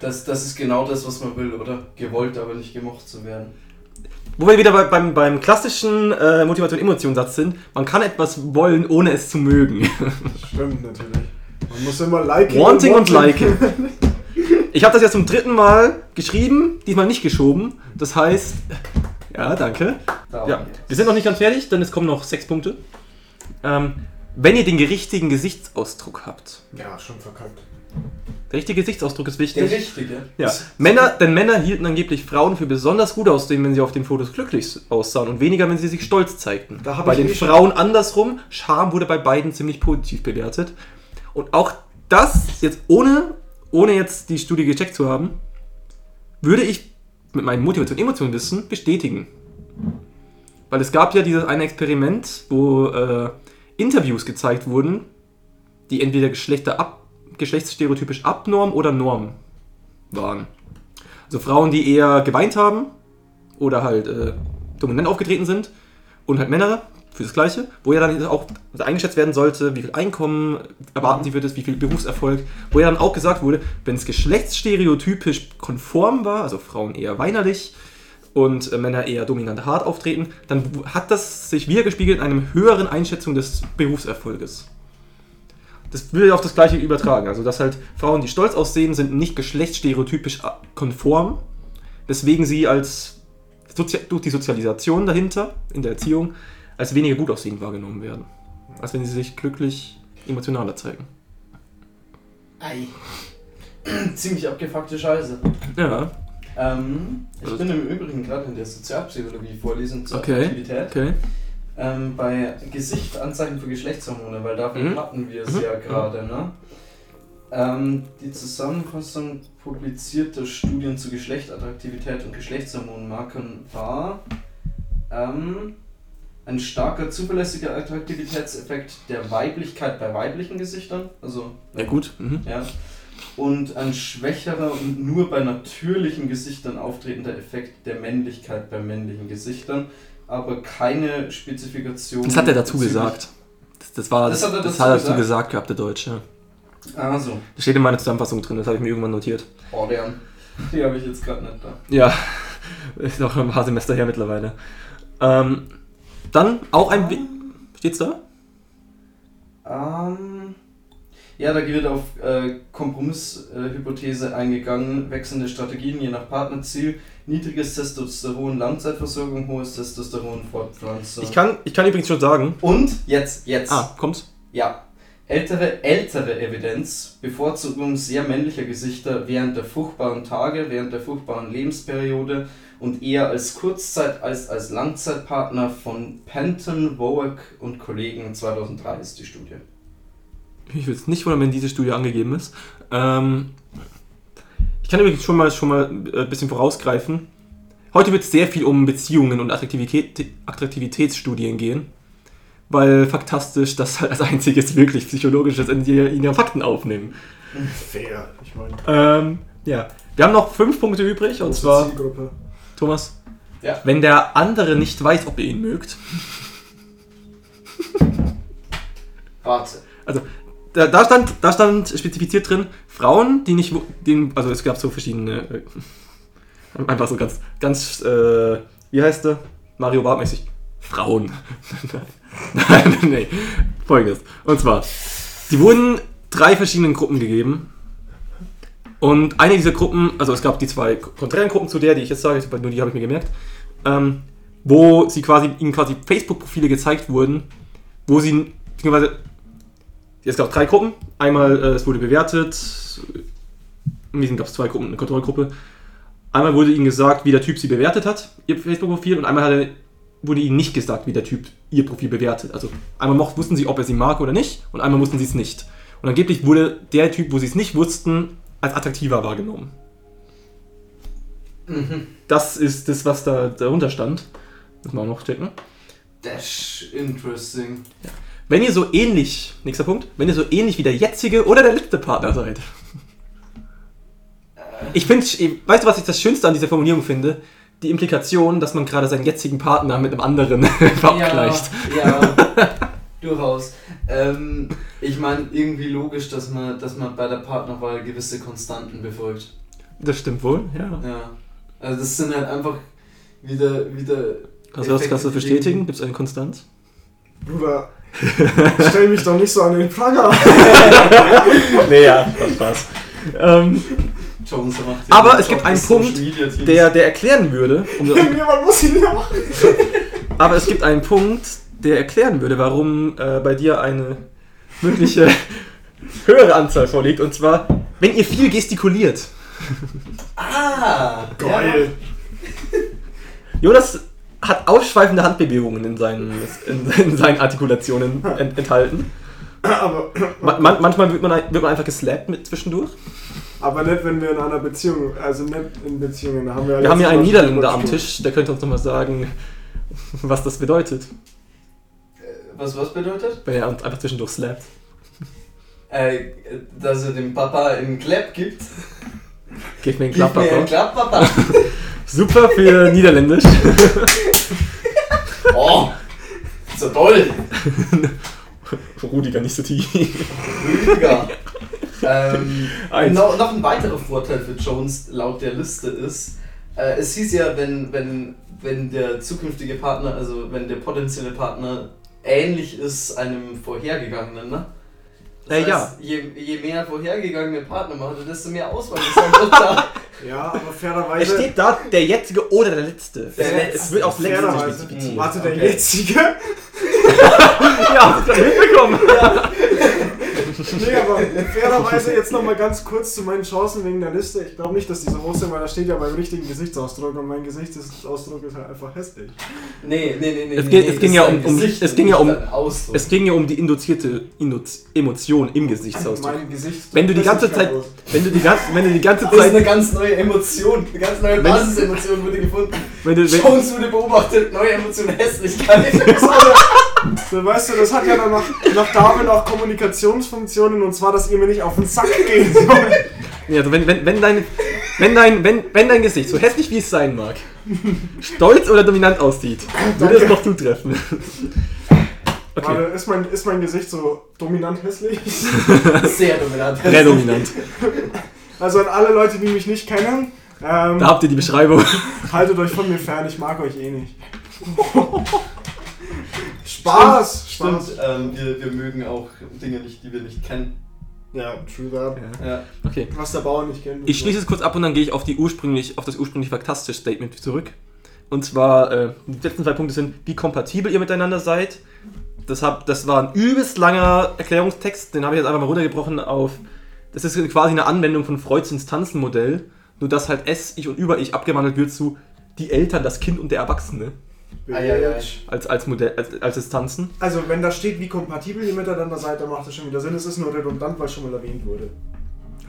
Das, das ist genau das, was man will, oder? Gewollt, aber nicht gemocht zu werden. wo wir wieder bei, beim, beim klassischen äh, Motivation-Emotion-Satz sind, man kann etwas wollen, ohne es zu mögen. Das stimmt natürlich. Man muss immer liken. Wanting und liken. *laughs* Ich habe das jetzt zum dritten Mal geschrieben, diesmal nicht geschoben. Das heißt, ja, danke. Ja, wir sind noch nicht ganz fertig, denn es kommen noch sechs Punkte. Ähm, wenn ihr den richtigen Gesichtsausdruck habt. Ja, schon verkackt. Der richtige Gesichtsausdruck ist Der wichtig. richtige. Ja. Männer, denn Männer hielten angeblich Frauen für besonders gut aussehen, wenn sie auf den Fotos glücklich aussahen und weniger, wenn sie sich stolz zeigten. Bei den eh Frauen andersrum. Charme wurde bei beiden ziemlich positiv bewertet. Und auch das, jetzt ohne, ohne jetzt die Studie gecheckt zu haben, würde ich mit meinem Motivation Emotion Wissen bestätigen. Weil es gab ja dieses eine Experiment, wo äh, Interviews gezeigt wurden, die entweder Geschlechter ab, geschlechtsstereotypisch abnorm oder norm waren. Also Frauen, die eher geweint haben oder halt äh, dominant aufgetreten sind und halt Männer für das Gleiche, wo ja dann auch eingeschätzt werden sollte, wie viel Einkommen erwarten sie für das, wie viel Berufserfolg, wo ja dann auch gesagt wurde, wenn es geschlechtsstereotypisch konform war, also Frauen eher weinerlich und äh, Männer eher dominant hart auftreten, dann hat das sich wiedergespiegelt in einem höheren Einschätzung des Berufserfolges. Das will auf das Gleiche übertragen. Also, dass halt Frauen, die stolz aussehen, sind nicht geschlechtsstereotypisch a- konform, weswegen sie als durch die Sozialisation dahinter, in der Erziehung, als weniger gut aussehend wahrgenommen werden. Als wenn sie sich glücklich emotionaler zeigen. Ei. *clears throat* Ziemlich abgefuckte Scheiße. Ja, Ähm, ich Also- bin im Übrigen gerade in der Sozialpsychologie vorlesung zur Okay. Attraktivität. okay. Ähm, bei Gesicht Anzeichen für Geschlechtshormone, weil davon Mhm. hatten wir es Mhm. ja gerade, ne? Ähm, die Zusammenfassung publizierter Studien zu Geschlechtsattraktivität und Geschlechtshormonmarkern war ähm, ein starker zuverlässiger Attraktivitätseffekt der Weiblichkeit bei weiblichen Gesichtern, also Ja, gut. Mhm. ja. Und ein schwächerer und nur bei natürlichen Gesichtern auftretender Effekt der Männlichkeit bei männlichen Gesichtern, aber keine Spezifikation. Das hat er dazu gesagt. Das, das, war, Das das, hat er dazu hat er dazu gesagt? gesagt gehabt, der Deutsche. Also, Das steht in meiner Zusammenfassung drin, das habe ich mir irgendwann notiert. oh, der, die habe ich jetzt gerade nicht da. Ja, *laughs* ist noch ein paar Semester her mittlerweile. Ähm, dann auch ein. Wi- Steht's da? Ähm, ja, da wird auf äh, Kompromisshypothese eingegangen, wechselnde Strategien je nach Partnerziel, niedriges Testosteron, Langzeitversorgung, hohes Testosteron, Fortpflanzung. Ich kann, ich kann übrigens schon sagen. Und jetzt, jetzt. Ah, kommt's? Ja. Ältere, ältere Evidenz, Bevorzugung sehr männlicher Gesichter während der fruchtbaren Tage, während der fruchtbaren Lebensperiode und eher als Kurzzeit- als als Langzeitpartner von Penton, Woak und Kollegen 2003 ist die Studie. Ich will es nicht wundern, wenn diese Studie angegeben ist. Ähm, ich kann übrigens schon mal, schon mal äh, ein bisschen vorausgreifen. Heute wird es sehr viel um Beziehungen und Attraktivität, Attraktivitätsstudien gehen. Weil faktastisch das halt *laughs* als einziges wirklich psychologisches in, die, in ihre Fakten aufnehmen. Fair. Ich meine, Ähm, ja. Wir haben noch fünf Punkte übrig und große zwar, Zielgruppe. Thomas, Ja. wenn der andere nicht weiß, ob ihr ihn mögt. Warte. Also, da, da, stand, da stand spezifiziert drin, Frauen, die nicht, den, also es gab so verschiedene, äh, einfach so ganz, ganz, äh, wie heißt der? Mario Bart-mäßig. Frauen. *laughs* Nein, nee, folgendes. Und zwar, die wurden drei verschiedenen Gruppen gegeben. Und eine dieser Gruppen, also es gab die zwei konträren Gruppen zu der, die ich jetzt sage, nur die habe ich mir gemerkt, ähm, wo sie quasi, ihnen quasi Facebook-Profile gezeigt wurden, wo sie, beziehungsweise es gab drei Gruppen. Einmal, äh, es wurde bewertet. In diesen gab es zwei Gruppen, eine Kontrollgruppe. Einmal wurde ihnen gesagt, wie der Typ sie bewertet hat, ihr Facebook-Profil, und einmal er, wurde ihnen nicht gesagt, wie der Typ ihr Profil bewertet. Also einmal wussten sie, ob er sie mag oder nicht, und einmal wussten sie es nicht. Und angeblich wurde der Typ, wo sie es nicht wussten, als attraktiver wahrgenommen. Das ist das, was da darunter stand. Müssen wir auch noch checken. Dash, interesting. Wenn ihr so ähnlich, nächster Punkt, wenn ihr so ähnlich wie der jetzige oder der letzte Partner seid. Ich finde, weißt du, was ich das Schönste an dieser Formulierung finde? Die Implikation, dass man gerade seinen jetzigen Partner mit einem anderen vergleicht. *laughs* Ja, ja durchaus. Ähm, ich meine, irgendwie logisch, dass man, dass man bei der Partnerwahl gewisse Konstanten befolgt. Das stimmt wohl, ja. Ja. Also das sind halt einfach wieder, wieder. Kannst du das, kannst du das bestätigen? Gibt es eine Konstanz? Bruder, stell mich doch nicht so an den Pranger. *laughs* nee, ja, Spaß, Spaß. Ähm, Jones macht Aber es gibt einen Punkt, der, der erklären würde, um, *laughs* Jemand muss ihn ja machen. aber es gibt einen Punkt, der erklären würde, warum äh, bei dir eine mögliche *laughs* höhere Anzahl vorliegt. Und zwar, wenn ihr viel gestikuliert. *laughs* Ah! Geil. Jonas hat ausschweifende Handbewegungen in seinen, in, in seinen Artikulationen ent, enthalten. Aber, Ma man, manchmal wird man, wird man einfach geslappt mit zwischendurch. aber nicht, wenn wir in einer Beziehung, also nicht in Beziehungen. Da haben wir, ja Wir haben hier letztes einen Niederländer am Tisch, der könnte uns nochmal sagen, was das bedeutet, Ja. Was, was bedeutet? wenn er einfach zwischendurch slappt. Äh, dass er dem Papa einen Clap gibt. Gib mir einen Gib mir einen. Clap, Papa. *laughs* Super für Niederländisch. *laughs* Oh! So toll! *laughs* Rudiger, nicht so tief. Rüdiger. ähm, noch, noch ein weiterer Vorteil für Jones laut der Liste ist, äh, es hieß ja, wenn, wenn, wenn der zukünftige Partner, also wenn der potenzielle Partner ähnlich ist einem vorhergegangenen, ne? Das Äh, heißt, ja. je, je mehr vorhergegangene Partner man hatte, desto mehr Auswahl ist dann doch da. *laughs* Ja, aber Es fairerweise. steht da, der jetzige oder der letzte. Der es, letzte. es wird aufs letzte fairerweise. spezifiziert. Warte, der Okay. jetzige? *laughs* Ja, hast du das mitbekommen? *laughs* Nee, aber fairerweise jetzt nochmal ganz kurz zu meinen Chancen wegen der Liste. Ich glaube nicht, dass die so hoch sind, weil da steht ja beim richtigen Gesichtsausdruck und mein Gesichtsausdruck ist halt einfach hässlich. Nee, nee, nee, nee. Es nee, geht- nee, es ging ja um- um- es ging ja um-. Es ging ja um die induzierte Ino- Emotion im Gesichtsausdruck. Mein Gesicht. Wenn du die ganze Zeit, wenn du die ganze, wenn du die ganze Das ist eine Zeit, ganz neue Emotion, eine ganz neue Wenn- Basisemotion wurde gefunden. wenn du, wenn, Jones wurde beobachtet, neue Emotion Hässlichkeit. *laughs* *laughs* So, weißt du, das hat ja dann noch, noch damit auch Kommunikationsfunktionen und zwar, dass ihr mir nicht auf den Sack gehen sollt. Ja, also wenn, wenn, wenn, dein, wenn, dein, wenn, wenn dein Gesicht, so hässlich wie es sein mag, stolz oder dominant aussieht, würde es doch zutreffen. Okay, Warte, ist mein, ist mein Gesicht so dominant hässlich? Sehr dominant. sehr dominant. Also an alle Leute, die mich nicht kennen, ähm, Da habt ihr die Beschreibung. haltet euch von mir fern, ich mag euch eh nicht. *laughs* Spaß! Stimmt, Spaß! ähm, wir, wir mögen auch Dinge nicht, die wir nicht kennen. Ja, true that. Ja. Okay. Was der Bauer nicht kennt. Ich schließe es kurz ab und dann gehe ich auf, die ursprünglich, auf das ursprünglich faktastische Statement zurück. Und zwar, äh, die letzten zwei Punkte sind, wie kompatibel ihr miteinander seid. Das, hab, das war ein übelst langer Erklärungstext, den habe ich jetzt einfach mal runtergebrochen auf. Das ist quasi eine Anwendung von Freuds Instanzenmodell, nur dass halt S, Ich und Über-Ich abgewandelt wird zu die Eltern, das Kind und der Erwachsene Eieiei. als, als Modell, als, als Instanzen. Also, wenn da steht, wie kompatibel ihr miteinander seid, dann macht das schon wieder Sinn. Es ist nur redundant, weil schon mal erwähnt wurde.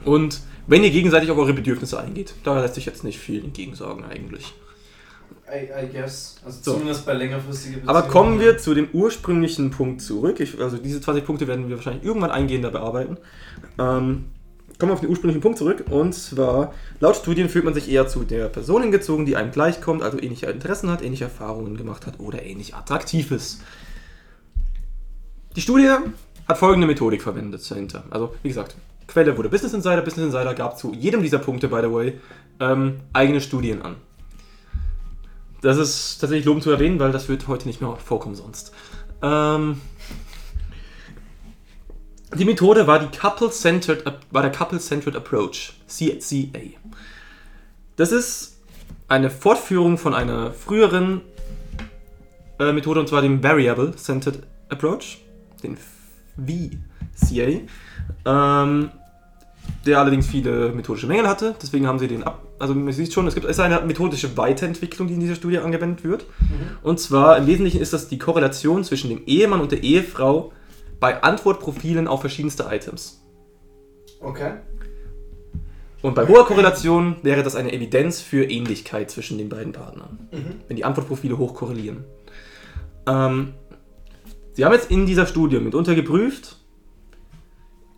Und wenn ihr gegenseitig auf eure Bedürfnisse eingeht, da lässt sich jetzt nicht viel entgegensagen eigentlich. I, I guess. Also So. zumindest bei längerfristigen Aber Beziehungen. kommen wir zu dem ursprünglichen Punkt zurück. Ich, also diese 20 Punkte werden wir wahrscheinlich irgendwann eingehender bearbeiten. Ähm, kommen wir auf den ursprünglichen Punkt zurück. Und zwar, laut Studien fühlt man sich eher zu der Person hingezogen, die einem gleichkommt, also ähnliche Interessen hat, ähnliche Erfahrungen gemacht hat oder ähnlich attraktiv ist. Die Studie hat folgende Methodik verwendet dahinter. Also, wie gesagt, Quelle wurde Business Insider. Business Insider gab zu jedem dieser Punkte, by the way, ähm, eigene Studien an. Das ist tatsächlich lobend zu erwähnen, weil das wird heute nicht mehr vorkommen sonst. Ähm, die Methode war, die Couple-Centered, war der Couple-Centered Approach, CCA. Das ist eine Fortführung von einer früheren äh, Methode, und zwar dem Variable-Centered Approach, den VCA, ähm, der allerdings viele methodische Mängel hatte. Deswegen haben sie den ab. Also man sieht schon, es gibt es ist eine methodische Weiterentwicklung, die in dieser Studie angewendet wird. Und zwar im Wesentlichen ist das die Korrelation zwischen dem Ehemann und der Ehefrau bei Antwortprofilen auf verschiedenste Items. Okay. Und bei hoher Korrelation wäre das eine Evidenz für Ähnlichkeit zwischen den beiden Partnern, Mhm. wenn die Antwortprofile hoch korrelieren. Ähm, sie haben jetzt in dieser Studie mitunter geprüft,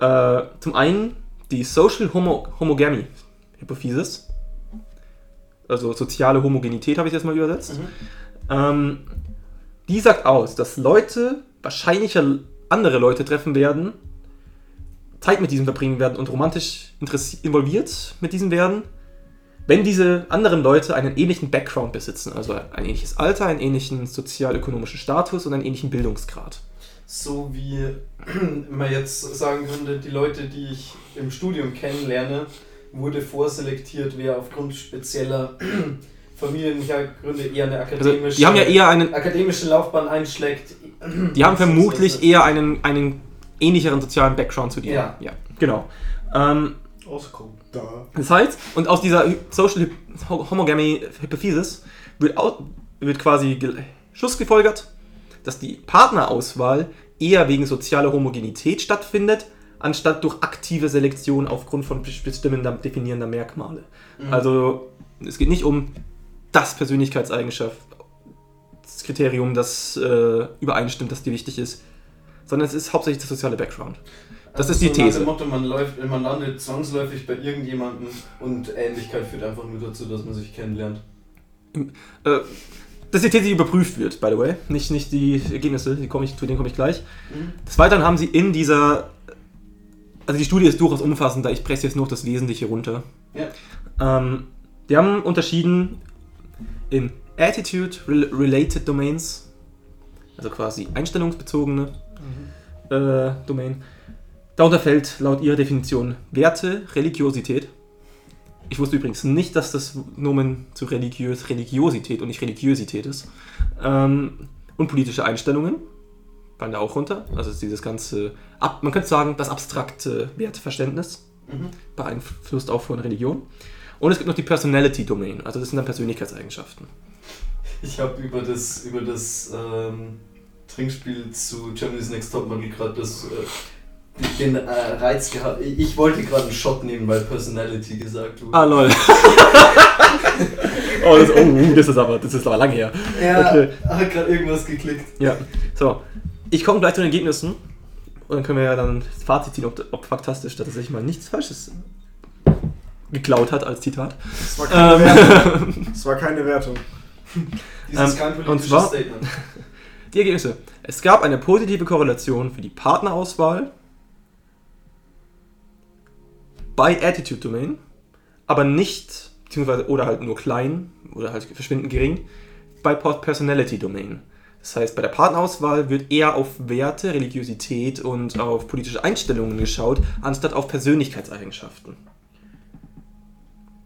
äh, zum einen die Social Homo Homogamy Hypophysis, also soziale Homogenität habe ich jetzt mal übersetzt. Mhm. Ähm, die sagt aus, dass Leute wahrscheinlicher andere Leute treffen werden, Zeit mit diesem verbringen werden und romantisch involviert mit diesem werden, wenn diese anderen Leute einen ähnlichen Background besitzen, also ein ähnliches Alter, einen ähnlichen sozial-ökonomischen Status und einen ähnlichen Bildungsgrad. So wie *clears throat* man jetzt sagen könnte, die Leute, die ich im Studium kennenlerne, wurde vorselektiert, wer aufgrund spezieller *clears throat* Familienhintergründe eher eine Also akademische, die haben ja eher einen, akademische Laufbahn einschlägt. *clears throat* die haben vermutlich eher einen, einen ähnlicheren sozialen Background zu dir. Ja. ja genau. Ähm, Auskommen. Da. Das heißt, und aus dieser Social Homogamy Hypothesis wird, wird quasi gel- Schlussgefolgert, dass die Partnerauswahl eher wegen sozialer Homogenität stattfindet, anstatt durch aktive Selektion aufgrund von bes- bestimmender, definierender Merkmale. Mhm. Also es geht nicht um das Persönlichkeitseigenschaft, Kriterium, das äh, übereinstimmt, das dir wichtig ist, sondern es ist hauptsächlich der soziale Background. Das ist die Also so nach These. dem Motto, man, läuft, man landet zwangsläufig bei irgendjemandem und Ähnlichkeit führt einfach nur dazu, dass man sich kennenlernt. Äh, das ist die These, die überprüft wird, by the way. Nicht, nicht die Ergebnisse, die komm ich, zu denen komme ich gleich. Des Weiteren haben sie in dieser. Also die Studie ist durchaus umfassend, da ich presse jetzt nur das Wesentliche runter. Ja. Ähm, die haben unterschieden in Attitude-Related Domains, also quasi einstellungsbezogene äh, Domain. Darunter fällt laut ihrer Definition Werte, Religiosität. Ich wusste übrigens nicht, dass das Nomen zu religiös Religiosität und nicht Religiosität ist. Ähm, und politische Einstellungen fallen da auch runter. Also dieses ganze, ab, man könnte sagen, das abstrakte Werteverständnis Mhm. beeinflusst auch von Religion. Und es gibt noch die Personality Domain, also das sind dann Persönlichkeitseigenschaften. Ich habe über das, über das ähm, Trinkspiel zu Germany's Next Topmodel gerade das, äh, den äh, Reiz gehabt. Ich wollte gerade einen Shot nehmen, weil Personality gesagt wurde. Ah, lol. *laughs* oh, das, oh, uh, das ist aber, das ist aber lang her. ja, okay. hat gerade irgendwas geklickt. Ja, so. Ich komme gleich zu den Ergebnissen. Und dann können wir ja dann das Fazit ziehen, ob, ob faktastisch da tatsächlich mal nichts Falsches geklaut hat als Zitat. Es war keine Ähm, Wertung. Es war keine *laughs* Wertung. *laughs* Dieses Ähm, kein und zwar- Statement. *laughs* Die Ergebnisse. Es gab eine positive Korrelation für die Partnerauswahl bei Attitude Domain, aber nicht, beziehungsweise oder halt nur klein oder halt verschwindend gering, bei Personality Domain. Das heißt, bei der Partnerauswahl wird eher auf Werte, Religiosität und auf politische Einstellungen geschaut, anstatt auf Persönlichkeitseigenschaften.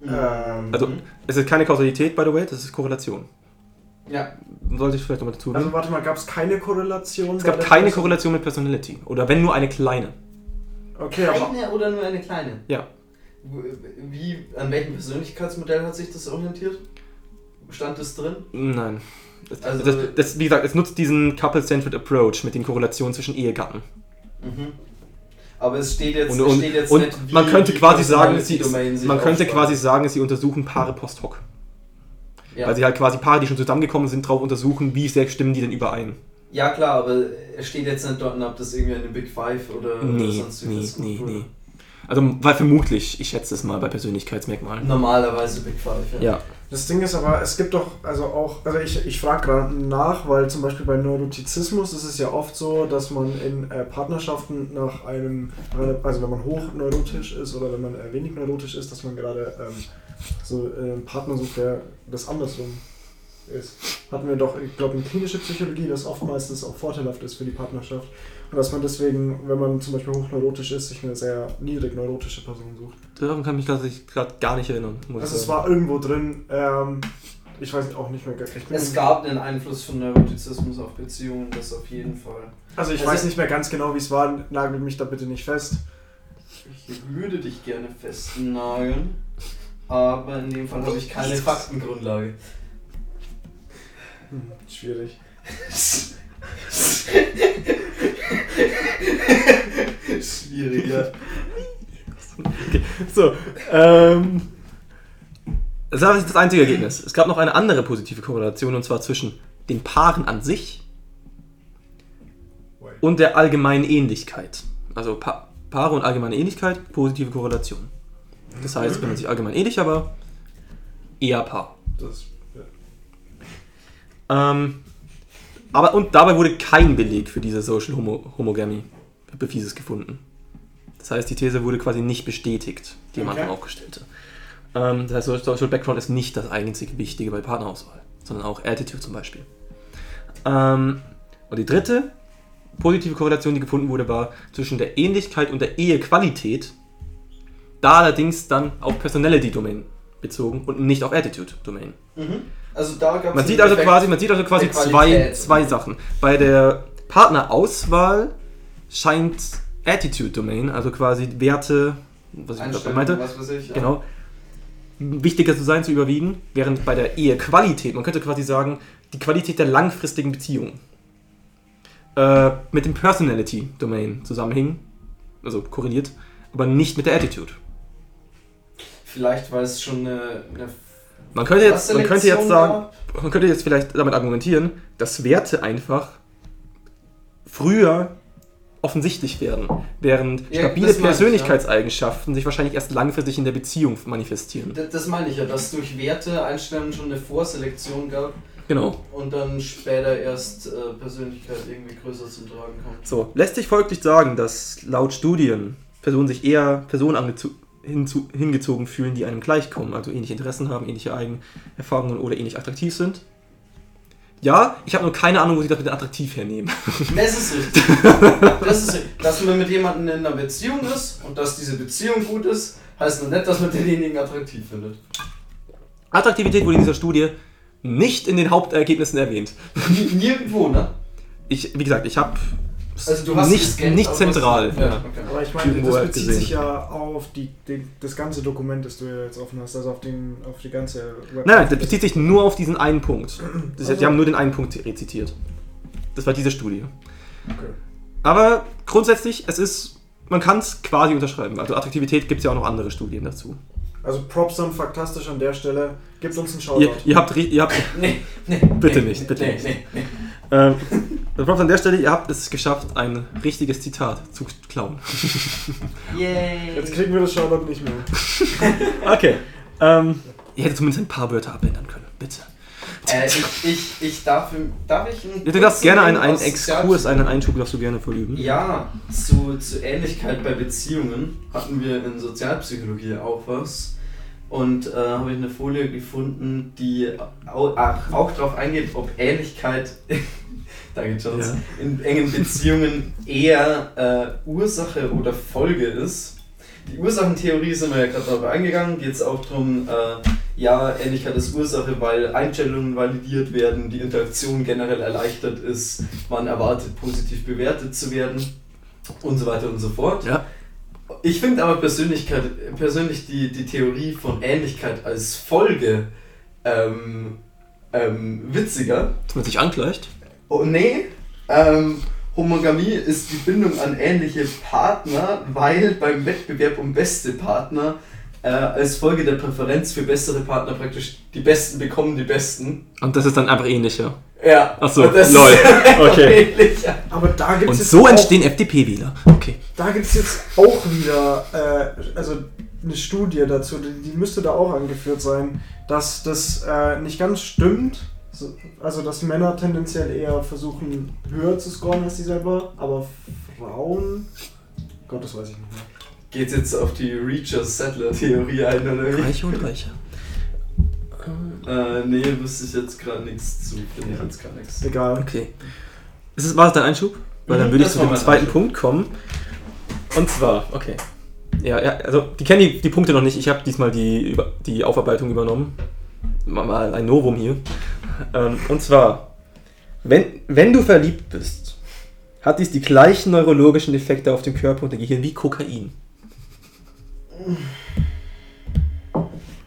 Ähm, Also, es ist keine Kausalität, by the way, das ist Korrelation. Ja, Sollte ich vielleicht nochmal dazu also warte mal, gab es keine Korrelation? Es gab keine Person? Korrelation mit Personality. Oder wenn nur eine kleine. Okay, aber eine oder nur eine kleine? Ja. Wie, an welchem Persönlichkeitsmodell hat sich das orientiert? Stand das drin? Nein. Das, Also- das, das, wie gesagt, es nutzt diesen Couple-Centered Approach mit den Korrelationen zwischen Ehegatten. Mhm. Aber es steht jetzt, Und, und, steht jetzt und nicht, wie man könnte quasi sagen, sie, man könnte quasi sagen, sie untersuchen Paare post hoc. Ja. Weil sie halt quasi Paare, die schon zusammengekommen sind, drauf untersuchen, wie sehr stimmen die denn überein. ja klar, aber es steht jetzt nicht dort, ob das irgendwie eine Big Five oder, oder Nee, sonst nee, irgendwas nee, nee. Also, weil vermutlich, ich schätze es mal bei Persönlichkeitsmerkmalen. Normalerweise Big Five, ja. Ja. Das Ding ist aber, es gibt doch, also auch, also ich, ich frage gerade nach, weil zum Beispiel bei Neurotizismus ist es ja oft so, dass man in äh, Partnerschaften nach einem, also wenn man hochneurotisch ist oder wenn man äh, wenig neurotisch ist, dass man gerade ähm, so äh, einen Partner sucht, der das andersrum ist. Hatten wir doch, ich glaube, in klinische Psychologie, dass oftmals das auch vorteilhaft ist für die Partnerschaft. Und dass man deswegen, wenn man zum Beispiel hochneurotisch ist, sich eine sehr niedrig neurotische Person sucht. Daran kann ich mich gerade gar nicht erinnern. Muss Also es war irgendwo drin, ähm, ich weiß auch nicht mehr. Es gab einen Einfluss von Neurotizismus auf Beziehungen, das auf jeden Fall. also ich Also- weiß nicht mehr ganz genau, wie es war, nagelt mich da bitte nicht fest. Ich würde dich gerne festnageln, aber in dem Fall habe ich keine Faktengrundlage. Hm, schwierig. *laughs* Schwierig, ja. So, ähm. Das war nicht das einzige Ergebnis. Es gab noch eine andere positive Korrelation und zwar zwischen den Paaren an sich und der allgemeinen Ähnlichkeit. Also pa Paare und allgemeine Ähnlichkeit, positive Korrelation. Das heißt, wenn man sich allgemein ähnlich, aber eher Paar. Das, ja. Ähm, aber und dabei wurde kein Beleg für diese Social Homo Homogamy Hypothesis gefunden. Das heißt, die These wurde quasi nicht bestätigt, die am Okay. Anfang aufgestellte. Ähm, das heißt, Social Background ist nicht das einzig Wichtige bei Partnerauswahl, sondern auch Attitude zum Beispiel. Ähm, und die dritte positive Korrelation, die gefunden wurde, war zwischen der Ähnlichkeit und der Ehequalität, da allerdings dann auf Personality-Domain bezogen und nicht auf Attitude-Domain. Mhm. Also da gab Man sieht also quasi, man sieht also quasi zwei, zwei Sachen. Bei der Partnerauswahl scheint Attitude-Domain, also quasi Werte, was ich gerade meinte, was weiß ich. genau, wichtiger zu sein, zu überwiegen, während bei der Ehequalität, man könnte quasi sagen, die Qualität der langfristigen Beziehung äh, mit dem Personality-Domain zusammenhing, also korreliert, aber nicht mit der Attitude. Vielleicht, weil es schon eine, eine Man könnte jetzt, man könnte jetzt sagen, man könnte jetzt vielleicht damit argumentieren, dass Werte einfach früher offensichtlich werden, während Ja, stabile das meine ich, Persönlichkeitseigenschaften sich wahrscheinlich erst langfristig in der Beziehung manifestieren. D- Das meine ich ja, dass durch Werteeinstellungen schon eine Vorselektion gab Genau. und dann später erst äh, Persönlichkeit irgendwie größer zum Tragen kommt. So, lässt sich folglich sagen, dass laut Studien Personen sich eher Personen hinzu, hingezogen fühlen, die einem gleichkommen, also ähnliche Interessen haben, ähnliche Eigenerfahrungen oder ähnlich attraktiv sind? Ja, ich habe nur keine Ahnung, wo sie das mit attraktiv hernehmen. *laughs* Das ist richtig. Das ist richtig. Dass man mit jemandem in einer Beziehung ist und dass diese Beziehung gut ist, heißt noch nicht, dass man denjenigen attraktiv findet. Attraktivität wurde in dieser Studie nicht in den Hauptergebnissen erwähnt. Nirgendwo, ne? Ich, wie gesagt, ich habe Also du hast nicht, gescannt, nicht zentral. was- Ja. Ja, okay. Aber ich meine, das bezieht gesehen. sich ja auf die, die, das ganze Dokument, das du jetzt offen hast, also auf, den, auf die ganze Web. Nein, das bezieht sich nur auf diesen einen Punkt. Das, Also- Die haben nur den einen Punkt rezitiert. Das war diese Studie. Okay. Aber grundsätzlich, es ist, man kann es quasi unterschreiben. Also Attraktivität gibt es ja auch noch andere Studien dazu. Also Props dann faktastisch an der Stelle. Gibt uns einen Ihr, Shoutout. ihr habt, ri- ihr habt *laughs* Nee, nee. Bitte nee, nicht, bitte nee, nicht. Nee, nee. Ähm, *laughs* also Props an der Stelle, ihr habt es geschafft, ein richtiges Zitat zu klauen. *laughs* Yay. Jetzt kriegen wir das Shoutout nicht mehr. *laughs* Okay. Ähm, ihr hättet zumindest ein paar Wörter abändern können, bitte. Äh, ich, ich, ich darf, darf ich einen Du darfst gerne einen, einen Exkurs, einen Einschub darfst du gerne verüben. Ja, zu, zu Ähnlichkeit bei Beziehungen hatten wir in Sozialpsychologie auch was. Und äh, habe ich eine Folie gefunden, die auch, auch darauf eingeht, ob Ähnlichkeit, *laughs* danke Jones, Ja. in engen Beziehungen eher äh, Ursache oder Folge ist. Die Ursachentheorie sind wir ja gerade darauf eingegangen, geht es auch darum, äh, ja, Ähnlichkeit ist Ursache, weil Einstellungen validiert werden, die Interaktion generell erleichtert ist, man erwartet, positiv bewertet zu werden und so weiter und so fort. Ja. Ich finde aber Persönlichkeit, persönlich die, die Theorie von Ähnlichkeit als Folge ähm, ähm, witziger. Dass man sich angleicht. Oh nee, ähm, Homogamie ist die Bindung an ähnliche Partner, weil beim Wettbewerb um beste Partner äh, als Folge der Präferenz für bessere Partner praktisch die Besten bekommen die Besten. Und das ist dann einfach ähnlicher. Ja. Ach so, und das lol. *laughs* ist Okay. Aber da gibt es Und jetzt so auch, entstehen FDP-Wähler. Okay. Da gibt es jetzt auch wieder äh, also eine Studie dazu, die, die müsste da auch angeführt sein, dass das äh, nicht ganz stimmt. So- Also, dass Männer tendenziell eher versuchen, höher zu scoren als sie selber, aber Frauen. Gott, das weiß ich nicht mehr. Geht's jetzt auf die Reacher-Settler-Theorie ein, oder wie? Reiche und Reiche. Äh, nee, wüsste ich jetzt gerade nichts zu. Finde ich jetzt gar nichts. Egal. Okay. Ist es, war das dein Einschub? Weil dann Mhm, würde ich zu dem zweiten Einschub. Punkt kommen. Und zwar, okay. Ja, ja also die kennen die, die Punkte noch nicht. Ich habe diesmal die, Über- die Aufarbeitung übernommen. Mal- Mal ein Novum hier. Ähm, und zwar, wenn, wenn du verliebt bist, hat dies die gleichen neurologischen Effekte auf dem Körper und dem Gehirn wie Kokain.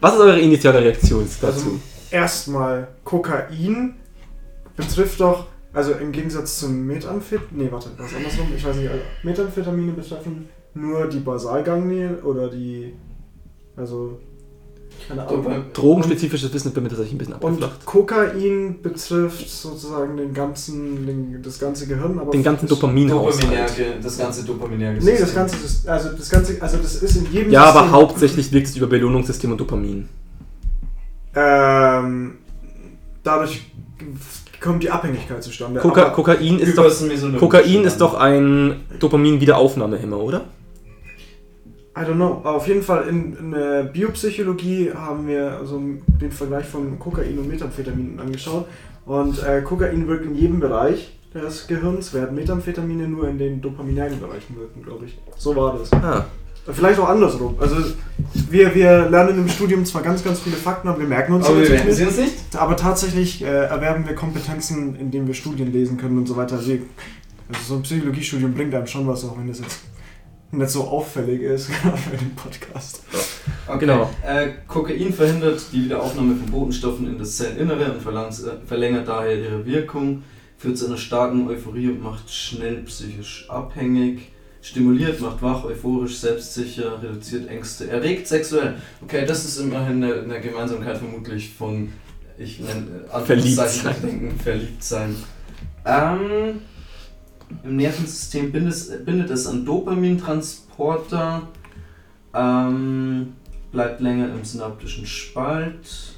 Was ist eure initiale Reaktion dazu? Also, erstmal, Kokain betrifft doch, also im Gegensatz zum Methamphetamin, nee, warte, was andersrum, ich weiß nicht, also Methamphetamine betreffen nur die Basalganglien oder die, also, keine Ahnung. Dopamin. Drogenspezifisches Wissen bei mir tatsächlich ein bisschen Und abgeflacht. Kokain betrifft sozusagen den ganzen, den, das ganze Gehirn, aber Den ganzen. Dopaminerge, das ganze Dopaminerge. Nee, das ganze, also das ganze, also das ist in jedem Ja, aber System- hauptsächlich wirkt es über Belohnungssystem und Dopamin. Ähm, dadurch kommt die Abhängigkeit zustande. Koka aber, Kokain ist doch Kokain ist doch ein Dopamin-Wiederaufnahmehemmer, oder? I don't know. Aber auf jeden Fall in, in der Biopsychologie haben wir also den Vergleich von Kokain und Methamphetamin angeschaut. Und äh, Kokain wirkt in jedem Bereich des Gehirns, während Methamphetamine nur in den dopaminergen Bereichen wirken, glaube ich. So war das. Ah. Vielleicht auch andersrum. Also wir, wir lernen im Studium zwar ganz, ganz viele Fakten, aber wir merken uns Aber wir nicht. uns nicht. Aber tatsächlich äh, erwerben wir Kompetenzen, indem wir Studien lesen können und so weiter. Also, also so ein Psychologiestudium bringt einem schon was, auch wenn das jetzt nicht so auffällig ist *laughs* für den Podcast. Okay. Genau. Äh, Kokain verhindert die Wiederaufnahme von Botenstoffen in das Zelleninnere und äh, verlängert daher ihre Wirkung, führt zu einer starken Euphorie und macht schnell psychisch abhängig, stimuliert, macht wach, euphorisch, selbstsicher, reduziert Ängste, erregt sexuell. Okay, das ist immerhin eine, eine Gemeinsamkeit vermutlich von, ich nenne äh, Verliebt Anführungszeichen sein. denken, verliebt sein. Ähm, Im Nervensystem bindet es, bindet es an Dopamintransporter, ähm, bleibt länger im synaptischen Spalt.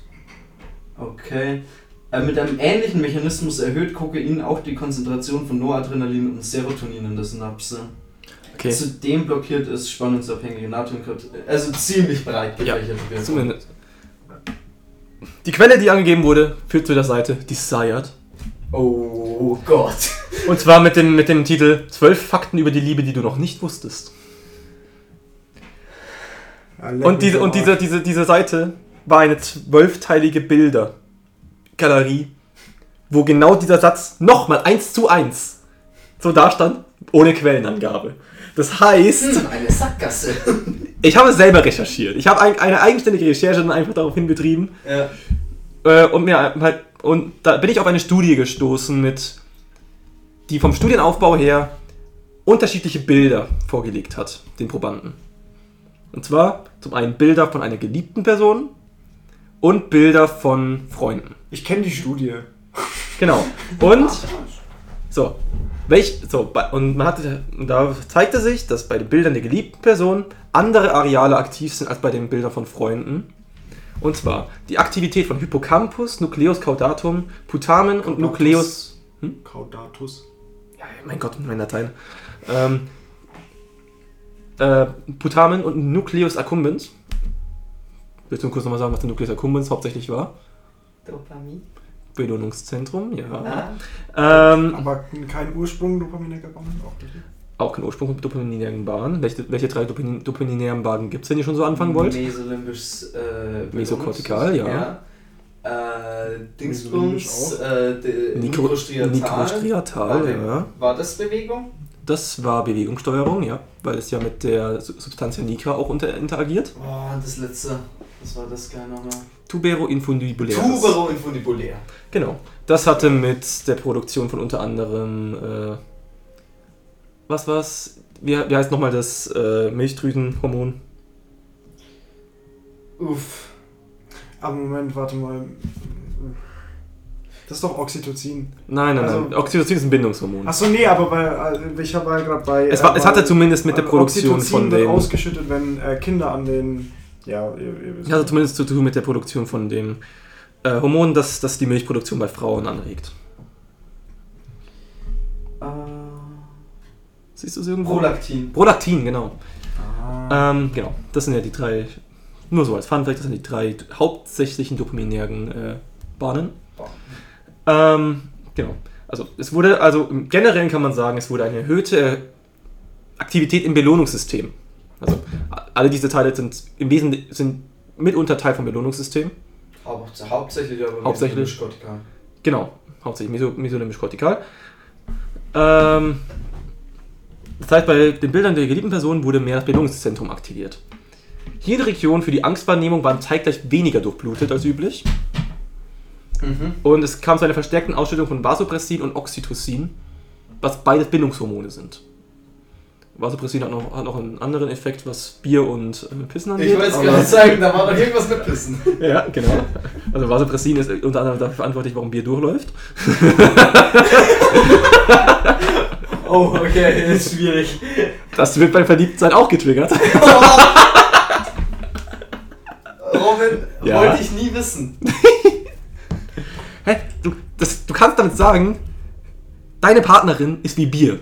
Okay. Äh, mit einem ähnlichen Mechanismus erhöht Kokain auch die Konzentration von Noradrenalin und Serotonin in der Synapse. Okay. Zudem blockiert es spannungsabhängige Natriumkarte. Also ziemlich breit Ja, gefächerte Wirkung. Zumindest. Die Quelle, die angegeben wurde, führt zu der Seite Desired. Oh Gott. Und zwar mit dem, mit dem Titel 12 Fakten über die Liebe, die du noch nicht wusstest. Leck Und diese, und diese, diese, diese Seite war eine zwölfteilige Bildergalerie, wo genau dieser Satz nochmal eins zu eins so dastand, ohne Quellenangabe. Das heißt, Hm, eine Sackgasse. *laughs* ich habe es selber recherchiert. Ich habe ein, eine eigenständige Recherche dann einfach daraufhin betrieben ja. äh, und mir halt und da bin ich auf eine Studie gestoßen mit die vom Studienaufbau her unterschiedliche Bilder vorgelegt hat den Probanden. Und zwar zum einen Bilder von einer geliebten Person und Bilder von Freunden. Ich kenne die Studie. Genau. Und so, welch so und man hatte und da zeigte sich, dass bei den Bildern der geliebten Person andere Areale aktiv sind als bei den Bildern von Freunden. Und zwar die Aktivität von Hippocampus, Nucleus caudatum, Putamen und. Nucleus. Caudatus. Ja, mein Gott, mein Latein. Ähm, äh, Putamen und Nucleus accumbens. Willst du kurz nochmal sagen, was der Nucleus accumbens hauptsächlich war? Dopamin. Belohnungszentrum, ja. Ah. Ähm, Aber kein Ursprung dopaminerger Bahnen, auch richtig. Auch kein Ursprung von dopaminergen Bahnen. Welche, welche drei Dopamin, dopaminären Bahnen gibt es, wenn ihr schon so anfangen wollt? Mesolimbisch, äh, Mesokortikal, ja. Äh, Dingsbums, äh, de, Nikro- Nikrostriatal. Nikrostriatal, War- ja. War das Bewegung? Das war Bewegungssteuerung, ja, weil es ja mit der Su- Substantia nigra auch unter, interagiert. Oh, und das letzte. Was war das gleich nochmal? Tubero infundibularis. Tubero infundibulär. Genau. Das hatte mit der Produktion von unter anderem, äh, was war's? Wie, wie heißt nochmal das äh, Milchdrüsenhormon? Uff. Aber Moment, warte mal. Das ist doch Oxytocin. Nein, nein, Also- nein. Oxytocin ist ein Bindungshormon. Achso, nee, aber bei, äh, ich habe gerade bei. es, war, äh, es hatte zumindest mit der äh, Produktion Oxytocin von wird dem. ausgeschüttet, wenn äh, Kinder an den. Ja, ihr, ihr wisst. Also zumindest zu tun mit der Produktion von dem äh, Hormon, das, das die Milchproduktion bei Frauen anregt. Siehst du es irgendwo? Prolaktin. Prolaktin, genau. Ah. Ähm, genau. Das sind ja die drei, nur so als Funfact, das sind die drei hauptsächlichen dopaminären äh, Bahnen. Ähm, genau. Also es wurde, also im Generellen kann man sagen, es wurde eine erhöhte Aktivität im Belohnungssystem. Also alle diese Teile sind im Wesentlichen sind mitunter Teil vom Belohnungssystem. Aber hauptsächlich aber Hauptsächlich. Mesolimbisch-Kortikal. Genau, hauptsächlich meso mesolimbisch-kortikal. Ähm, das heißt, bei den Bildern der geliebten Person wurde mehr das Belohnungszentrum aktiviert. Jede Region für die Angstwahrnehmung war zeitgleich weniger durchblutet als üblich. Mhm. Und es kam zu einer verstärkten Ausschüttung von Vasopressin und Oxytocin, was beides Bindungshormone sind. Vasopressin hat noch, hat noch einen anderen Effekt, was Bier und äh, Pissen angeht. Ich wollte es gerade sagen, da war doch irgendwas mit Pissen. *laughs* Ja, genau. Also Vasopressin ist unter anderem dafür verantwortlich, warum Bier durchläuft. *laughs* Oh, okay, *laughs* ist schwierig. Das wird beim Verliebtsein auch getriggert. Robin, Ja. wollte ich nie wissen. *laughs* Hä? Du, das, du kannst damit sagen, deine Partnerin ist wie Bier.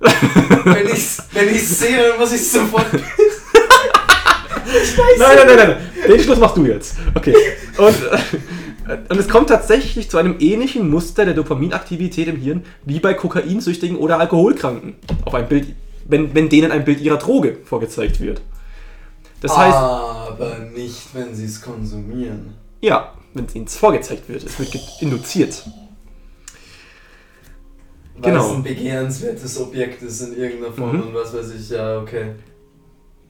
Wenn ich wenn ich's sehe, dann muss ich sofort *laughs* pissen. Nein, nein, nein, nein. Den Schluss machst du jetzt. Okay. Und, und es kommt tatsächlich zu einem ähnlichen Muster der Dopaminaktivität im Hirn wie bei Kokainsüchtigen oder Alkoholkranken. Auf ein Bild, wenn, wenn denen ein Bild ihrer Droge vorgezeigt wird. Das heißt, Aber nicht, wenn sie es konsumieren. ja, wenn es ihnen vorgezeigt wird, es wird induziert. Weil Genau. es ein begehrenswertes Objekt ist in irgendeiner Form Mhm. und was weiß ich, ja, okay.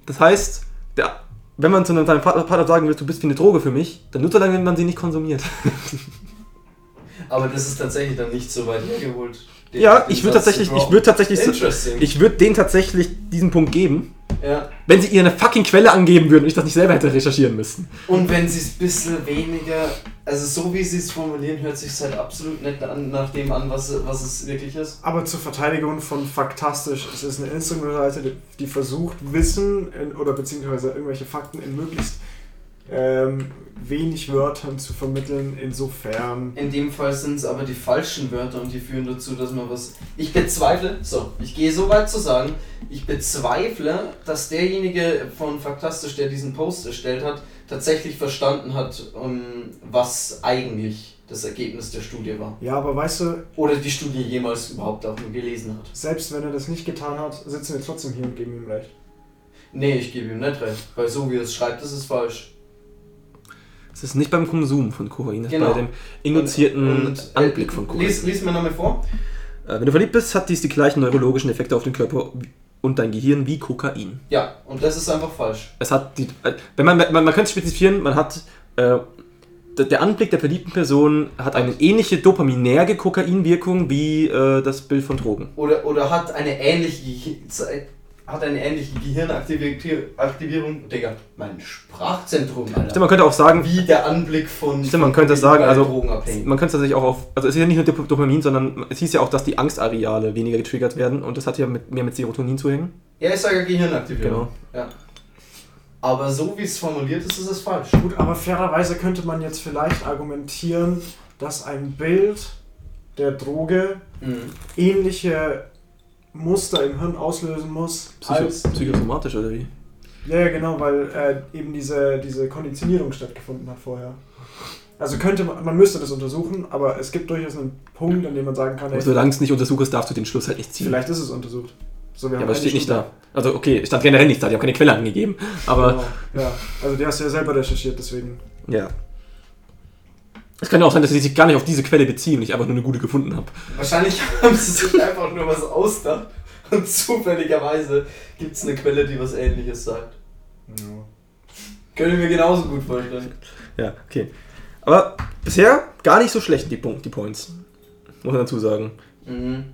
Das heißt, der, wenn man zu seinem Partner, sagen will, du bist wie eine Droge für mich, dann nur so lange, wenn man sie nicht konsumiert. *laughs* Aber das ist tatsächlich dann nicht so weit hergeholt. den- ja, den ich würde tatsächlich, ich würde tatsächlich, ich würde denen tatsächlich diesen Punkt geben, ja. wenn sie ihr eine fucking Quelle angeben würden und ich das nicht selber hätte recherchieren müssen. Und wenn sie es ein bisschen weniger, also so wie sie es formulieren, hört sich halt absolut nicht an, nach dem an, was, was es wirklich ist. Aber zur Verteidigung von Faktastisch, es ist eine Instagram-Seite, die, die versucht, Wissen in, oder beziehungsweise irgendwelche Fakten in möglichst ähm, wenig Wörtern zu vermitteln, insofern. In dem Fall sind es aber die falschen Wörter und die führen dazu, dass man was. Ich bezweifle, so, ich gehe so weit zu sagen, ich bezweifle, dass derjenige von Faktastisch, der diesen Post erstellt hat, tatsächlich verstanden hat, um, was eigentlich das Ergebnis der Studie war. Ja, aber weißt du, Oder die Studie jemals überhaupt auch nur gelesen hat. selbst wenn er das nicht getan hat, sitzen wir trotzdem hier und geben ihm recht. Nee, ich gebe ihm nicht recht, weil so wie er es schreibt, ist es falsch. Es ist nicht beim Konsum von Kokain, es ist Genau. bei dem induzierten Und- und, äh, Anblick von Kokain. Lies, lies mir nochmal vor. Äh, wenn du verliebt bist, hat dies die gleichen neurologischen Effekte auf den Körper und dein Gehirn wie Kokain. Ja, und das ist einfach falsch. Es hat die, äh, wenn man, man, man könnte es spezifizieren, man hat äh, der Anblick der verliebten Person hat eine ähnliche dopaminerge Kokainwirkung wie äh, das Bild von Drogen. Oder, oder hat eine ähnliche hat eine ähnliche Gehirnaktivierung, Digga, mein Sprachzentrum, Alter. Stimmt, man könnte auch sagen, Wie der Anblick von. Stimmt, man könnte sagen, also man könnte tatsächlich auch auf, also es ist ja nicht nur Dop- Dopamin, sondern es hieß ja auch, dass die Angstareale weniger getriggert werden und das hat ja mit, mehr mit Serotonin zu hängen. Ja, ich sage ja Gehirnaktivierung. Genau. Ja. Aber so wie es formuliert ist, ist es falsch. Gut, aber fairerweise könnte man jetzt vielleicht argumentieren, dass ein Bild der Droge Mhm. ähnliche Muster im Hirn auslösen muss. Psycho psychosomatisch oder wie? Ja, ja, genau, weil äh, eben diese, diese Konditionierung stattgefunden hat vorher. Also könnte man, man müsste das untersuchen, aber es gibt durchaus einen Punkt, an dem man sagen kann, ey, solange es nicht untersuchst, darfst du den Schluss halt nicht ziehen. vielleicht ist es untersucht. So, Ja, aber es steht nicht da. Also okay, es stand generell nicht da, die haben keine Quelle angegeben. Aber Genau, ja, also die hast du ja selber recherchiert, deswegen. ja. Es kann ja auch sein, dass sie sich gar nicht auf diese Quelle beziehen und ich einfach nur eine gute gefunden habe. Wahrscheinlich *laughs* haben sie sich einfach nur was ausgedacht und zufälligerweise gibt es eine Quelle, die was ähnliches sagt. Könnte ich mir genauso gut vorstellen. Ja, okay. Aber bisher gar nicht so schlecht, die, Punkt, die Points. Muss man dazu sagen. Mhm.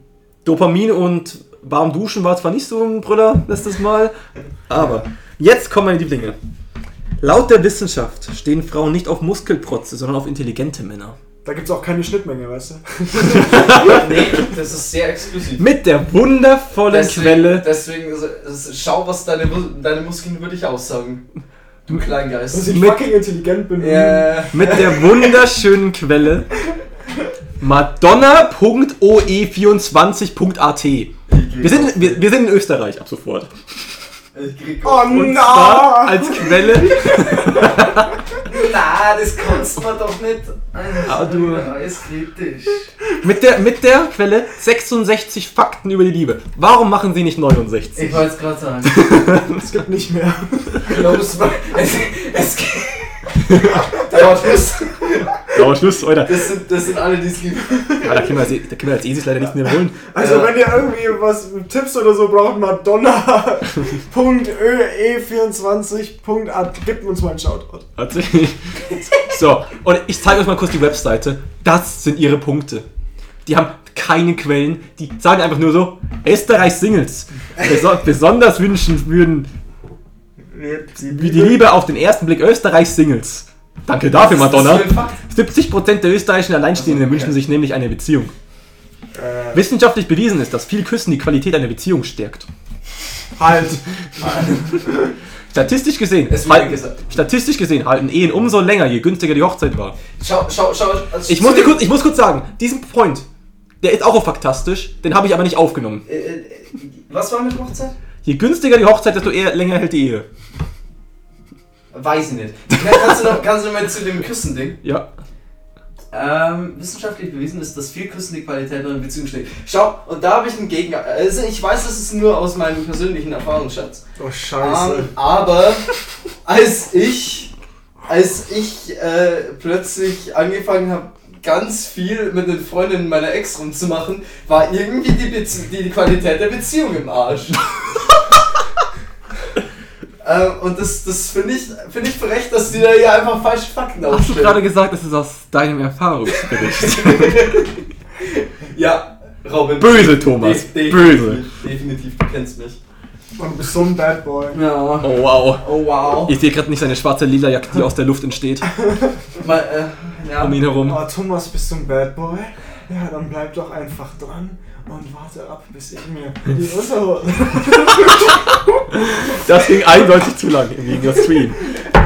Dopamin und warm duschen war zwar nicht so ein Brüller letztes Mal, aber jetzt kommen meine Lieblinge. Laut der Wissenschaft stehen Frauen nicht auf Muskelprotze, sondern auf intelligente Männer. Da gibt es auch keine Schnittmenge, weißt du? *laughs* nee, das ist sehr exklusiv. Mit der wundervollen Deswegen, Quelle. deswegen schau, was deine, deine Muskeln über dich aussagen. Du Dass Kleingeist. ich Mit- fucking intelligent bin. Ja. Mit der wunderschönen Quelle madonna.oe24.at. Wir sind, wir, wir sind in Österreich ab sofort. Ich krieg Oh Und zwar als Quelle. *laughs* Na, das kannst man doch nicht. Ah, du- Alles kritisch. Mit der, mit der Quelle 66 Fakten über die Liebe. Warum machen sie nicht 69? Ich wollte es gerade sagen. *laughs* Es gibt nicht mehr. Close. Es, es Da war Schluss. Aber Schluss, Alter. Das sind, das sind alle, die es lieben. Ja, da können wir als, da können wir als Esis leider nichts mehr holen. Also Ja. wenn ihr irgendwie was Tipps oder so braucht, Madonna.ö24.at, gebt uns mal einen Shoutout. Tatsächlich. So, und ich zeige euch mal kurz die Webseite. Das sind ihre Punkte. Die haben keine Quellen, die sagen einfach nur so, Österreich Singles. Beso besonders wünschen würden wie die Liebe auf den ersten Blick Österreich Singles. Danke dafür, das Madonna. für ein Fakt? 70% der österreichischen Alleinstehenden Also, okay. wünschen sich nämlich eine Beziehung. Äh, Wissenschaftlich bewiesen ist, dass viel Küssen die Qualität einer Beziehung stärkt. halt. *laughs* Statistisch gesehen, halten, statistisch gesehen halten Ehen umso länger, je günstiger die Hochzeit war. Schau, schau, schau. Also Ich muss, dir kurz, ich muss kurz sagen, diesen Point, der ist auch auf faktastisch, den habe ich aber nicht aufgenommen. Äh, äh, was war mit Hochzeit? Je günstiger die Hochzeit, desto eher länger hält die Ehe. Weiß ich nicht. Kannst du noch, kannst du noch mal zu dem Küssending? Ja. Ähm, wissenschaftlich bewiesen ist, dass viel Küssen die Qualität einer Beziehung steht. Schau, und da habe ich einen Gegner. Also ich weiß, das ist nur aus meinem persönlichen Erfahrungsschatz. Oh, scheiße. Ähm, aber als ich, als ich äh, plötzlich angefangen habe, ganz viel mit den Freundinnen meiner Ex rumzumachen, war irgendwie die, Bezie die, die Qualität der Beziehung im Arsch. *laughs* ähm, und das, das finde ich, find ich frech, dass die da hier einfach falsche Fakten Hast du aufstellen. gerade gesagt, das ist aus deinem Erfahrungsbericht? *laughs* Ja, Robin. Böse, Thomas. De- Böse. Definitiv, du kennst mich. Und du bist so ein Bad Boy. Ja. Oh wow. Oh wow. Ich sehe gerade nicht seine schwarze lila Jacke, die aus der Luft entsteht. *laughs* Mal, äh, ja. Um ihn herum. Oh, Thomas, bist du ein Bad Boy? Ja, dann bleib doch einfach dran und warte ab, bis ich mir *laughs* die Unterhose. Das ging eindeutig zu lang im Gegensatz zu ihm.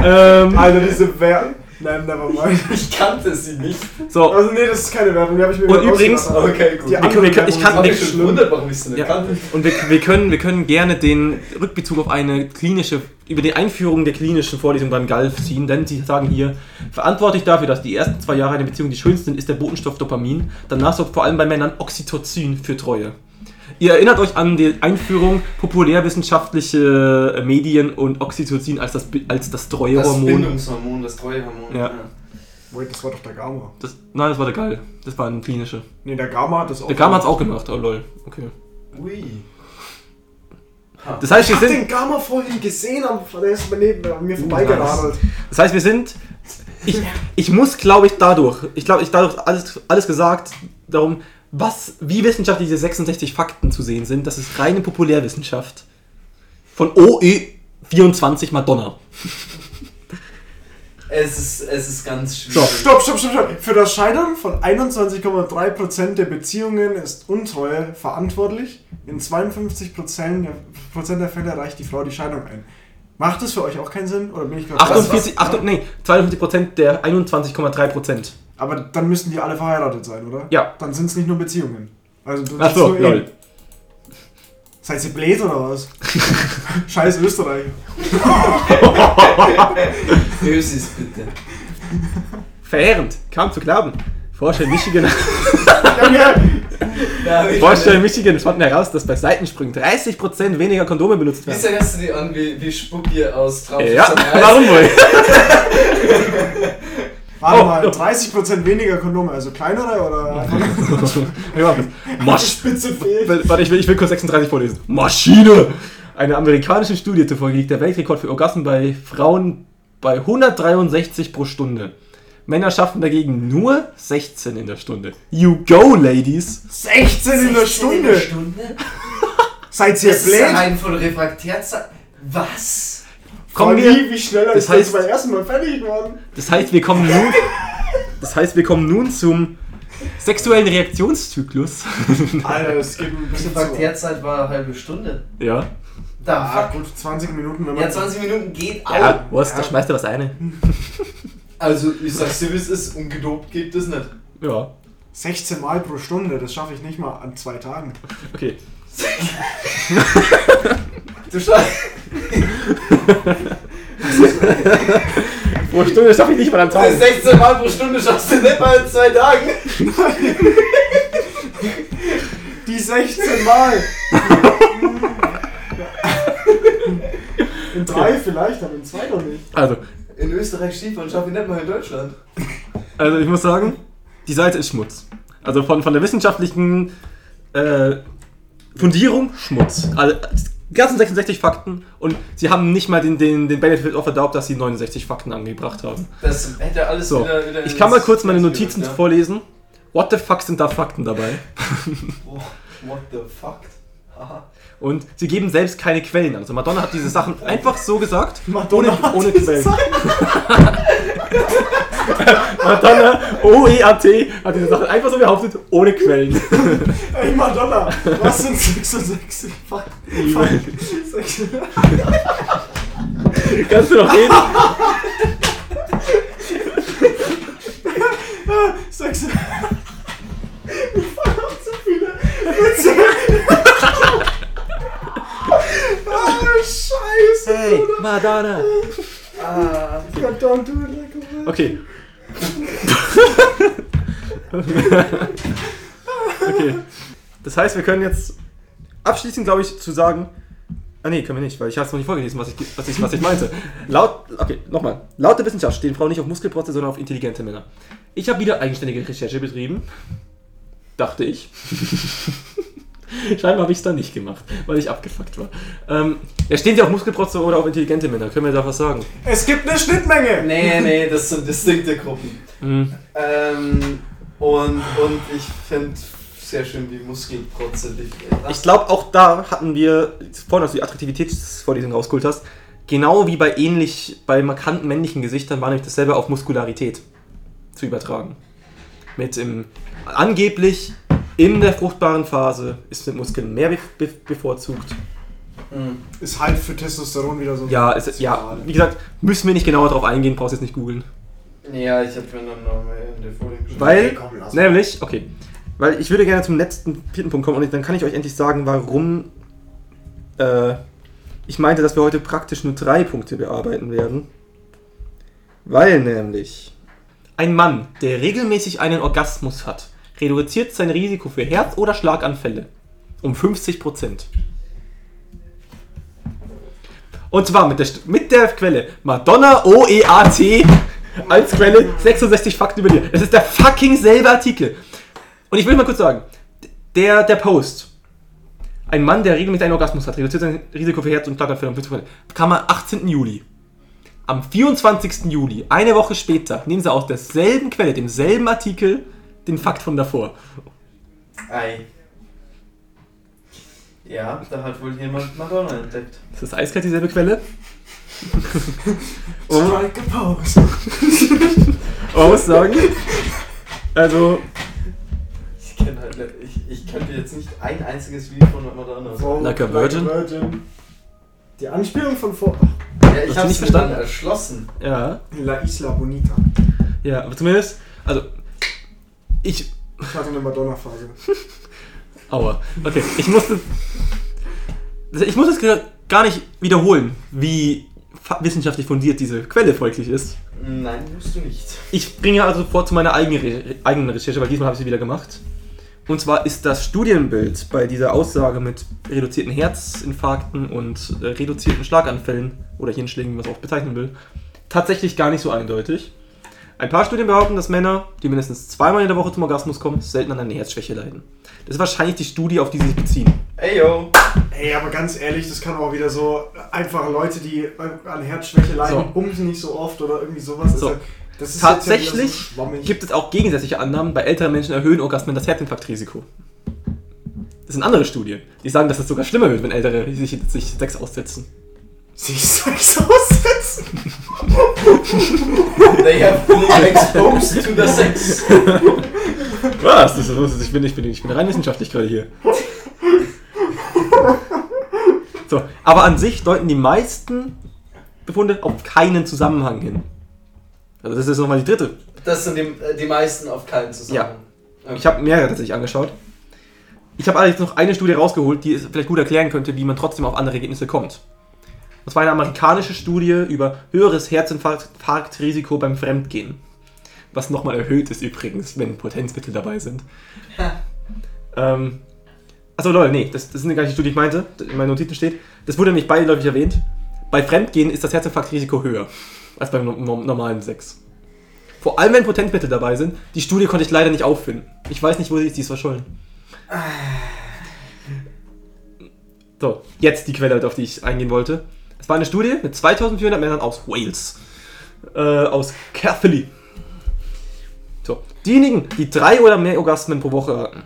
Ähm, Alter, diese Werbung. Nein, never mind. *laughs* Ich kannte sie nicht. so, Also, nee, das ist keine Werbung, die habe ich mir Und übrigens- Okay, gut. Die Wir können- andere wir können- ich kann- gewundert, warum ich sie nicht Ja. kannte. und wir, wir, können, wir können gerne den Rückbezug auf eine klinische, über die Einführung der klinischen Vorlesung beim Galf ziehen, denn sie sagen hier, verantwortlich dafür, dass die ersten zwei Jahre einer Beziehung die schönsten sind, ist der Botenstoff Dopamin. Danach sorgt vor allem bei Männern Oxytocin für Treue. Ihr erinnert euch an die Einführung populärwissenschaftliche Medien und Oxytocin als das, als das Das Treuehormon. Bindungshormon, das Treuehormon. Ja. Wait, das war doch der Gamma. Das, nein, das war der Geil. Das war ein klinische. Nee, der Gamma hat das auch. Der Gamma hat's auch gemacht. Oh lol. Okay. Ui. Das heißt, wir Ich hab sind. den Gamma vorhin gesehen, aber der ist neben an mir vorbeigeradelt. Das heißt, wir sind. Ich, ich muss, glaube ich, dadurch, ich glaube, ich dadurch alles, alles gesagt, darum, was, wie wissenschaftlich diese 66 Fakten zu sehen sind, das ist reine Populärwissenschaft. Von OE24 Madonna. *laughs* Es ist, es ist ganz schwierig. So. Stopp, stopp, stopp, stopp. Für das Scheitern von 21,3% der Beziehungen ist Untreue verantwortlich. In 52% der, Prozent der Fälle reicht die Frau die Scheidung ein. Macht das für euch auch keinen Sinn? Oder bin ich gerade 48, 8, nee, 52% der 21,3%. Aber dann müssten die alle verheiratet sein, oder? Ja. Dann sind es nicht nur Beziehungen. Also du Ach so, nur lol. Seid ihr blöd oder was? *laughs* Scheiß Österreich. Ösis, bitte. Verheerend, kaum zu glauben. Forscher in Michigan, Forscher in Michigan fanden heraus, dass bei Seitensprüngen 30% weniger Kondome benutzt werden. Wieso hörst du die an wie, wie Spucki aus Traum Ja, warum wohl? *laughs* Warte Oh, mal, oh. 30% weniger Kondome, also kleinere oder *laughs* *laughs* Masch Spitze fehlt? Warte, ich will, ich will kurz 36 vorlesen. Maschine! Einer amerikanischen Studie zufolge liegt der Weltrekord für Orgasmen bei Frauen bei 163 pro Stunde. Männer schaffen dagegen nur 16 in der Stunde. You go, Ladies! 16 in der Stunde! Stunde? Seid ihr Das ist blöd? rein von Refraktärzahl. Was? Kommen wir, nie, wie schneller das ist das heißt- beim ersten Mal fertig geworden? das heißt, wir kommen nun, das heißt, wir kommen nun zum sexuellen Reaktionszyklus. *laughs* Alter, es geht ein bisschen zu. Refraktärzeit war eine halbe Stunde. ja. Da, Ah, gut, 20 Minuten, wenn man. Ja, 20 Minuten geht auch. Ja, was? Da Ja. schmeißt du was eine. *laughs* Also, ich sag's dir, wie es ist, ungedopt geht das nicht. Ja. 16 Mal pro Stunde, das schaffe ich nicht mal an zwei Tagen. Okay. *laughs* Du scheiß. Pro Stunde schaffe ich nicht mal am Tag. 16 Mal pro Stunde schaffst du nicht mal in zwei Tagen. Die 16 Mal! in drei vielleicht, aber in zwei noch nicht. Also, In Österreich Skifahren schaffe ich nicht mal in Deutschland. Also ich muss sagen, die Seite ist Schmutz. Also von, von der wissenschaftlichen äh, Fundierung Schmutz. Also die ganzen 66 Fakten und sie haben nicht mal den, den, den Benefit of Doubt, dass sie 69 Fakten angebracht haben. Das hätte alles So, wieder, wieder ich kann mal kurz meine Notizen gerückt, vorlesen. What the fuck sind da Fakten dabei? ja. *laughs* Oh, what the fuck? Und sie geben selbst keine Quellen an. Also Madonna hat diese Sachen *laughs* einfach so gesagt, Madonna ohne, ohne Quellen. *laughs* *laughs* Madonna, O-E-A-T, hat diese Sachen einfach so behauptet, ohne Quellen. *laughs* Ey Madonna, was sind 66 Fakten? Kannst du noch reden? Sechs. Wir fangen an zu viele Witze. oh, Scheiße. Hey, Madonna. Ah. Verdammt, du lecker Okay. Okay. Das heißt, wir können jetzt abschließend, glaube ich, zu sagen. Ah nee, können wir nicht, weil ich habe es noch nicht vorgelesen, was ich, was ich, was ich meinte. Laut, okay, nochmal. Laut der Wissenschaft stehen Frauen nicht auf Muskelprotze, sondern auf intelligente Männer. Ich habe wieder eigenständige Recherche betrieben. Dachte ich. *laughs* Scheinbar habe ich es dann nicht gemacht, weil ich abgefuckt war. Ähm, ja, stehen Sie auf Muskelprotze oder auf intelligente Männer? Können wir da was sagen? Es gibt eine Schnittmenge! Nee, nee, das sind distinkte Gruppen. Hm. Ähm, und, und ich finde sehr schön, wie Muskelprotze dich. Ich glaube, auch da hatten wir, vorhin, als du die Attraktivitätsvorlesung rausgeholt hast, genau wie bei ähnlich, bei markanten männlichen Gesichtern war nämlich dasselbe auf Muskularität zu übertragen. Mit im, angeblich in der fruchtbaren Phase ist mit Muskeln mehr be be bevorzugt. Hm. Ist halt für Testosteron wieder so. Ja, es, ja, wie gesagt, müssen wir nicht genauer drauf eingehen, brauchst jetzt nicht googeln. Ja, ich habe mir dann noch mehr in der Folie geschrieben. Weil, komm, nämlich, okay, weil ich würde gerne zum letzten vierten Punkt kommen und dann kann ich euch endlich sagen, warum äh, ich meinte, dass wir heute praktisch nur drei Punkte bearbeiten werden. Weil nämlich ein Mann, der regelmäßig einen Orgasmus hat, reduziert sein Risiko für Herz- oder Schlaganfälle um 50%. Und zwar mit der, mit der Quelle Madonna OEAT als Quelle 66 Fakten über dir. Es ist der fucking selbe Artikel. Und ich will mal kurz sagen, der, der Post, ein Mann, der regelmäßig einen Orgasmus hat, reduziert sein Risiko für Herz- und Schlaganfälle um 50%, kam am 18. Juli. Am 24. Juli, eine Woche später, nehmen sie aus derselben Quelle, demselben Artikel, den Fakt von davor. Ei. Ja, da hat wohl jemand Madonna entdeckt. Ist das eiskalt dieselbe Quelle? Und *laughs* Strike a pose. man muss sagen, also, Ich kenne halt, nicht- ich, ich könnte jetzt nicht ein einziges Video von Madonna sagen. So, Like a Virgin? Die Anspielung von vor. Ja, ich hab's nicht verstanden? dann erschlossen. ja, La Isla Bonita. ja, aber zumindest, also, ich, Ich hatte eine Madonna-Phase. *laughs* Aua. Okay, ich musste. Ich muss es gar nicht wiederholen, wie wissenschaftlich fundiert diese Quelle folglich ist. Nein, musst du nicht. Ich bringe also vor zu meiner eigenen, Re eigenen Recherche, weil diesmal habe ich sie wieder gemacht. Und zwar ist das Studienbild bei dieser Aussage mit reduzierten Herzinfarkten und äh, reduzierten Schlaganfällen oder Hirnschlägen, wie man es auch bezeichnen will, tatsächlich gar nicht so eindeutig. Ein paar Studien behaupten, dass Männer, die mindestens zweimal in der Woche zum Orgasmus kommen, selten an einer Herzschwäche leiden. Das ist wahrscheinlich die Studie, auf die sie sich beziehen. Ey yo. Ey, aber ganz ehrlich, das kann auch wieder so einfach Leute, die an Herzschwäche leiden, So. bumsen nicht so oft oder irgendwie sowas. So. Also, das ist jetzt ja Tatsächlich so gibt es auch gegensätzliche Annahmen. Bei älteren Menschen erhöhen Orgasmen das Herzinfarktrisiko. Das sind andere Studien, die sagen, dass es sogar schlimmer wird, wenn Ältere sich, sich Sex aussetzen. sich Sex aussetzen. They have been exposed to the sex. Was? Das ist, ich, bin, ich, bin, ich bin rein wissenschaftlich gerade hier. So, aber an sich deuten die meisten Befunde auf keinen Zusammenhang hin. Also das ist nochmal die dritte. Das sind die, äh, die meisten auf keinen zusammen. Ja. Ich habe mehrere tatsächlich angeschaut. Ich habe allerdings noch eine Studie rausgeholt, die es vielleicht gut erklären könnte, wie man trotzdem auf andere Ergebnisse kommt. Und zwar eine amerikanische Studie über höheres Herzinfarktrisiko beim Fremdgehen. Was nochmal erhöht ist übrigens, wenn Potenzmittel dabei sind. *laughs* ähm, achso, Leute, nee, das, das ist gar nicht die Studie, die ich meinte. In meinen Notizen steht. Das wurde nämlich beiläufig erwähnt. Bei Fremdgehen ist das Herzinfarktrisiko höher als beim no- no- normalen Sex. Vor allem, wenn Potenzmittel dabei sind. Die Studie konnte ich leider nicht auffinden. Ich weiß nicht, wo sie ist verschollen. So, jetzt die Quelle, auf die ich eingehen wollte. Es war eine Studie mit 2400 Männern aus Wales. Äh, aus Caerphilly. So, diejenigen, die drei oder mehr Orgasmen pro Woche hatten,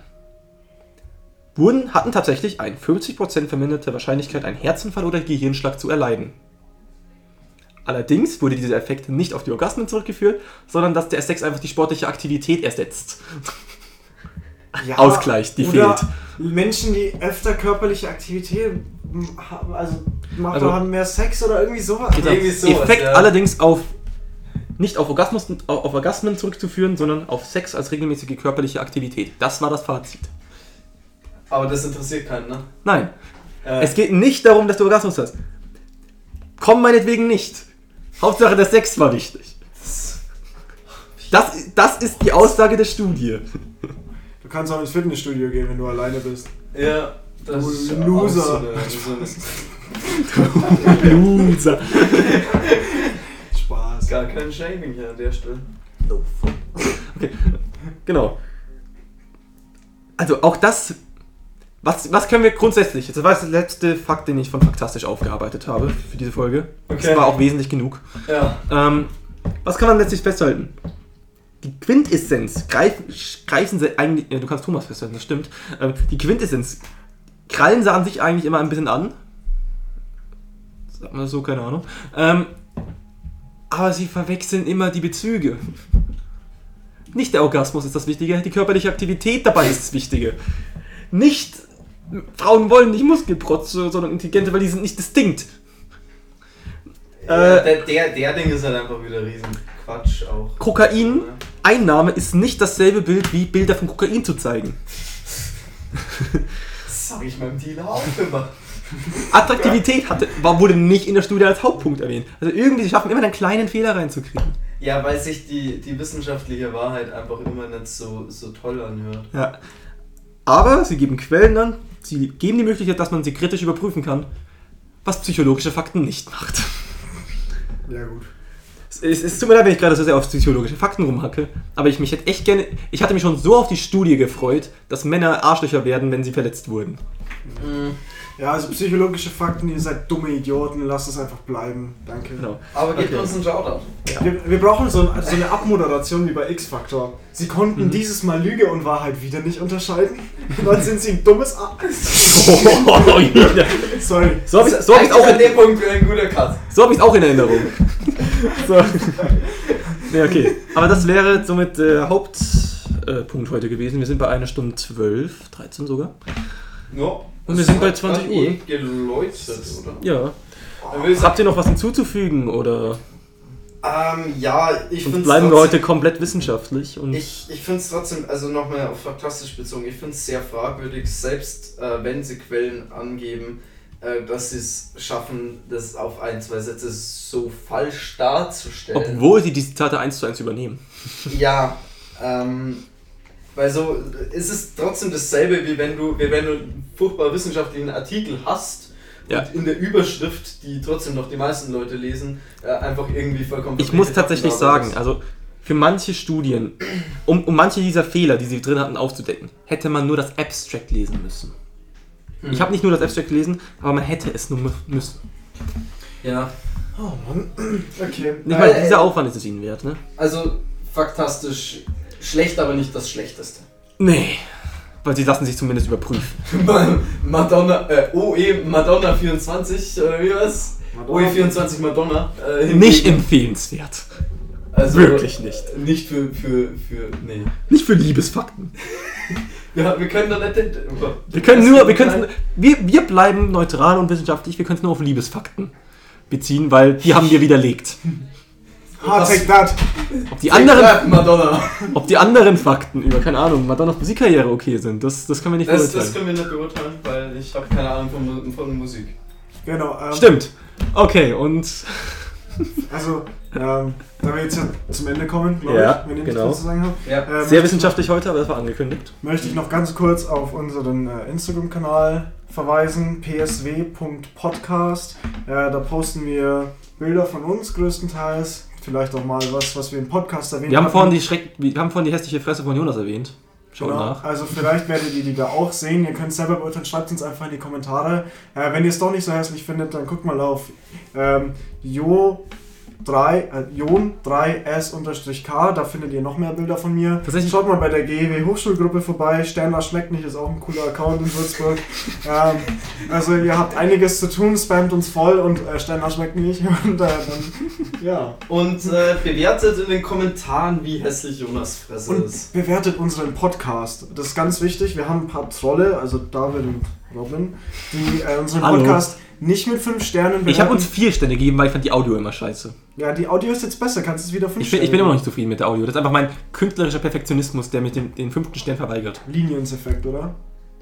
wurden, hatten tatsächlich eine 50% verminderte Wahrscheinlichkeit, einen Herzinfarkt oder Gehirnschlag zu erleiden. Allerdings wurde dieser Effekt nicht auf die Orgasmen zurückgeführt, sondern dass der Sex einfach die sportliche Aktivität ersetzt. Ja, Ausgleich, die oder fehlt. Menschen, die öfter körperliche Aktivität haben, also machen, Also- haben mehr Sex oder irgendwie sowas. Irgendwie sowas, Effekt ja. allerdings auf nicht auf, Orgasmus, auf Orgasmen zurückzuführen, sondern auf Sex als regelmäßige körperliche Aktivität. Das war das Fazit. Aber das interessiert keinen, ne? Nein, Äh, es geht nicht darum, dass du Orgasmus hast. Komm meinetwegen nicht. Hauptsache der Sex war wichtig. Das, das ist die Aussage der Studie. Du kannst auch ins Fitnessstudio gehen, wenn du alleine bist. Ja, das Du ist Loser. Eine, Loser. Spaß. gar kein Shaming hier an der Stelle. Genau. Also auch das. Was, was können wir grundsätzlich? Das war jetzt der letzte Fakt, den ich von Faktastisch aufgearbeitet habe für diese Folge. Okay. Das war auch wesentlich genug. Ja. Ähm, was kann man letztlich festhalten? Die Quintessenz greifen, greifen sie eigentlich. Ja, du kannst Thomas festhalten, das stimmt. Ähm, die Quintessenz krallen sie an sich eigentlich immer ein bisschen an. Sagt man das so, keine Ahnung. Ähm, aber sie verwechseln immer die Bezüge. Nicht der Orgasmus ist das Wichtige, die körperliche Aktivität dabei ist das Wichtige. Nicht Frauen wollen nicht Muskelprotze, sondern Intelligente, weil die sind nicht distinkt. Äh, der, der, der Ding ist halt einfach wieder riesen Quatsch auch. Kokain, Einnahme ist nicht dasselbe Bild wie Bilder von Kokain zu zeigen. Das sag ich meinem Dealer auch immer. Attraktivität hatte, war, wurde nicht in der Studie als Hauptpunkt erwähnt. Also irgendwie, sie schaffen immer einen kleinen Fehler reinzukriegen. Ja, weil sich die, die wissenschaftliche Wahrheit einfach immer nicht so, so toll anhört. Ja. Aber sie geben Quellen an, sie geben die Möglichkeit, dass man sie kritisch überprüfen kann, was psychologische Fakten nicht macht. Ja, gut. Es, es, tut mir leid, wenn ich gerade so sehr auf psychologische Fakten rumhacke, aber ich mich hätte echt gerne, ich hatte mich schon so auf die Studie gefreut, dass Männer Arschlöcher werden, wenn sie verletzt wurden. Ja, also psychologische Fakten, ihr seid dumme Idioten, lasst es einfach bleiben. Danke. Genau. Aber gebt Okay. uns einen Shoutout. Wir, wir brauchen so, ein, so eine Abmoderation wie bei X-Factor. Sie konnten Mhm. dieses Mal Lüge und Wahrheit wieder nicht unterscheiden. Dann sind sie ein dummes A. Oh, *laughs* ja. Sorry. so habe ich es auch in, dem Punkt ein guter Cut. So habe ich es auch in Erinnerung. so. Ja, okay. Aber das wäre somit der Hauptpunkt äh, heute gewesen. Wir sind bei einer Stunde 12, 13 sogar. Ja. Und wir sind bei 20 Uhr. Eh geläutet, oder? Ja. Habt ihr noch was hinzuzufügen oder ähm, ja, ich finde bleiben wir heute komplett wissenschaftlich und Ich, ich finde es trotzdem, also nochmal auf faktastisch bezogen, ich finde es sehr fragwürdig, selbst äh, wenn sie Quellen angeben, äh, dass sie es schaffen, das auf ein, zwei Sätze so falsch darzustellen. obwohl sie die Zitate eins zu eins übernehmen. Ja, ähm, weil so ist es trotzdem dasselbe, wie wenn du, wie wenn du einen furchtbar wissenschaftlichen Artikel hast Ja. und in der Überschrift, die trotzdem noch die meisten Leute lesen, äh, einfach irgendwie vollkommen Ich muss tatsächlich sagen, ist. also für manche Studien, um, um manche dieser Fehler, die sie drin hatten, aufzudecken, hätte man nur das Abstract lesen müssen. Hm. Ich habe nicht nur das Abstract gelesen, aber man hätte es nur mü- müssen. Ja, Oh Mann. *clears throat* Okay. Nicht mal Äh, dieser Aufwand ist es ihnen wert, ne? also faktastisch schlecht, aber nicht das Schlechteste. Nee. Weil sie lassen sich zumindest überprüfen. *laughs* Madonna, äh, OE Madonna 24, oder wie war's? Madonna. OE 24 Madonna. Äh, Nicht empfehlenswert. also, Wirklich nicht. Nicht für, für, für, nee. Nicht für Liebesfakten. *laughs* Wir, wir können doch nicht. den- Wir können nur, wir können, wir, wir bleiben neutral und wissenschaftlich, wir können es nur auf Liebesfakten beziehen, weil die haben wir widerlegt. Ah, take that. Ob die anderen, Madonna. *laughs* ob die anderen Fakten über, keine Ahnung, Madonnas Musikkarriere okay sind, das, das können wir nicht Das, das beurteilen. können wir nicht beurteilen, weil ich habe keine Ahnung von, von Musik. Genau. Ähm, Stimmt. Okay, und *laughs* Also, ähm, da wir jetzt ja zum Ende kommen, glaube Ja, ich, wenn ihr genau. nichts zu sagen habt. Ja. äh, möchte sehr ich wissenschaftlich heute, aber das war angekündigt. möchte ich noch ganz kurz auf unseren äh, Instagram-Kanal verweisen, psw.podcast. Äh, da posten wir Bilder von uns größtenteils, vielleicht auch mal was, was wir im Podcast erwähnt Wir haben vorhin die, Schreck, wir haben vorhin die hässliche Fresse von Jonas erwähnt. Schaut Genau, nach. also vielleicht werdet ihr die da auch sehen. Ihr könnt selber beurteilen, schreibt uns einfach in die Kommentare. Äh, wenn ihr es doch nicht so hässlich findet, dann guckt mal auf ähm, Jo 3, äh, Jon 3S-K, da findet ihr noch mehr Bilder von mir. Tatsächlich- Schaut mal bei der GEW Hochschulgruppe vorbei. Sternler schmeckt nicht, ist auch ein cooler Account in Würzburg. *laughs* ähm, also ihr habt einiges zu tun, spamt uns voll und äh, Sternler schmeckt nicht. *laughs* Und äh, dann, ja. Und äh, bewertet in den Kommentaren, wie hässlich Jonas Fresse Und ist. bewertet unseren Podcast. Das ist ganz wichtig. Wir haben ein paar Trolle, also David und Robin, die äh, unseren Hallo. Podcast nicht mit 5 Sternen bewerten. Ich habe uns vier Sterne gegeben, weil ich fand die Audio immer scheiße. Ja, die Audio ist jetzt besser. Kannst du es wieder 5 Ich bin, ich bin immer noch nicht zufrieden mit der Audio. Das ist einfach mein künstlerischer Perfektionismus, der mir den, den fünften Stern verweigert. Linienseffekt, oder?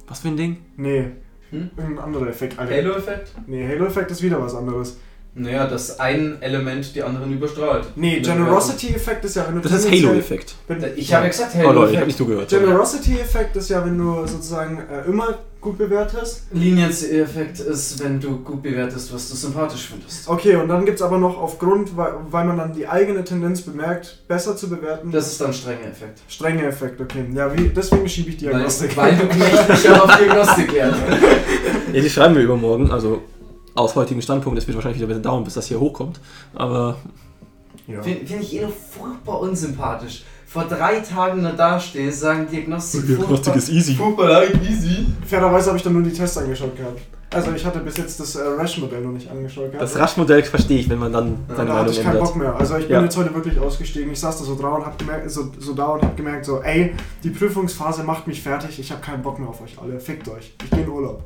Was für ein Ding? Nee. Hm? Irgendein anderer Effekt. Alter. Halo-Effekt? Nee, Halo-Effekt ist wieder was anderes. Naja, dass ein Element die anderen überstrahlt. Nee, Generosity-Effekt ist ja, wenn du Das ist Halo-Effekt. Ich habe ja gesagt, Oh Leute, ich Halo-Effekt. hab nicht zugehört. Generosity-Effekt ist ja, wenn du sozusagen äh, immer gut bewertest. Linieneffekt ist, wenn du gut bewertest, was du sympathisch findest. Okay, und dann gibt es aber noch aufgrund, weil, weil man dann die eigene Tendenz bemerkt, besser zu bewerten. Das ist dann strenger Effekt. strenge Effekt, okay. Ja, wie, deswegen schiebe ich Weil, Diagnostik. weil du Knecht mich ja auf Diagnostik lernst. Ja, die schreiben wir übermorgen, also aus heutigem Standpunkt, es wird wahrscheinlich wieder ein bisschen dauern, bis das hier hochkommt. Aber ja. Finde find ich eh noch furchtbar unsympathisch. Vor drei Tagen nur dastehe, sagen Diagnostik, Diagnostik ist easy. Furchtbar easy. Fairerweise habe ich dann nur die Tests angeschaut gehabt. Also ich hatte bis jetzt das äh, Rash-Modell noch nicht angeschaut gehabt. Das Rasch-Modell verstehe ich, wenn man dann Ja, seine da hatte Meinung ich keinen ändert. Bock mehr. Also ich bin Ja. jetzt heute wirklich ausgestiegen. Ich saß da so, da und hab gemerkt, so, so da und hab gemerkt, so, ey, die Prüfungsphase macht mich fertig. Ich habe keinen Bock mehr auf euch alle. Fickt euch. Ich gehe in Urlaub.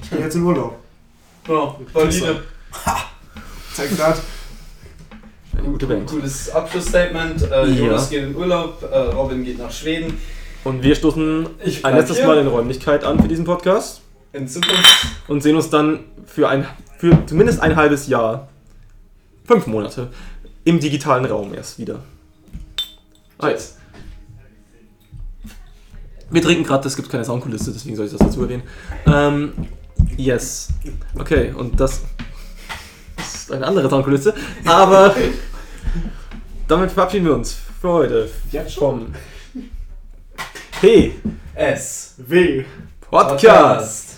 Ich gehe jetzt in Urlaub. Ja, valide. Zeig das. Eine gute Band. Cooles Abschlussstatement. Äh, Ja. Jonas geht in Urlaub, äh, Robin geht nach Schweden. Und wir stoßen Ich ein letztes hier. Mal in Räumlichkeit an für diesen Podcast In Zukunft. und sehen uns dann für, ein, für zumindest ein halbes Jahr, fünf Monate, im digitalen Raum erst wieder. Tschüss. Wir trinken gerade, es gibt keine Soundkulisse, deswegen soll ich das dazu erwähnen. Ähm, yes. Okay, und das, ist eine andere Soundkulisse. Aber damit verabschieden wir uns für heute Jetzt schon? P S. W. Podcast.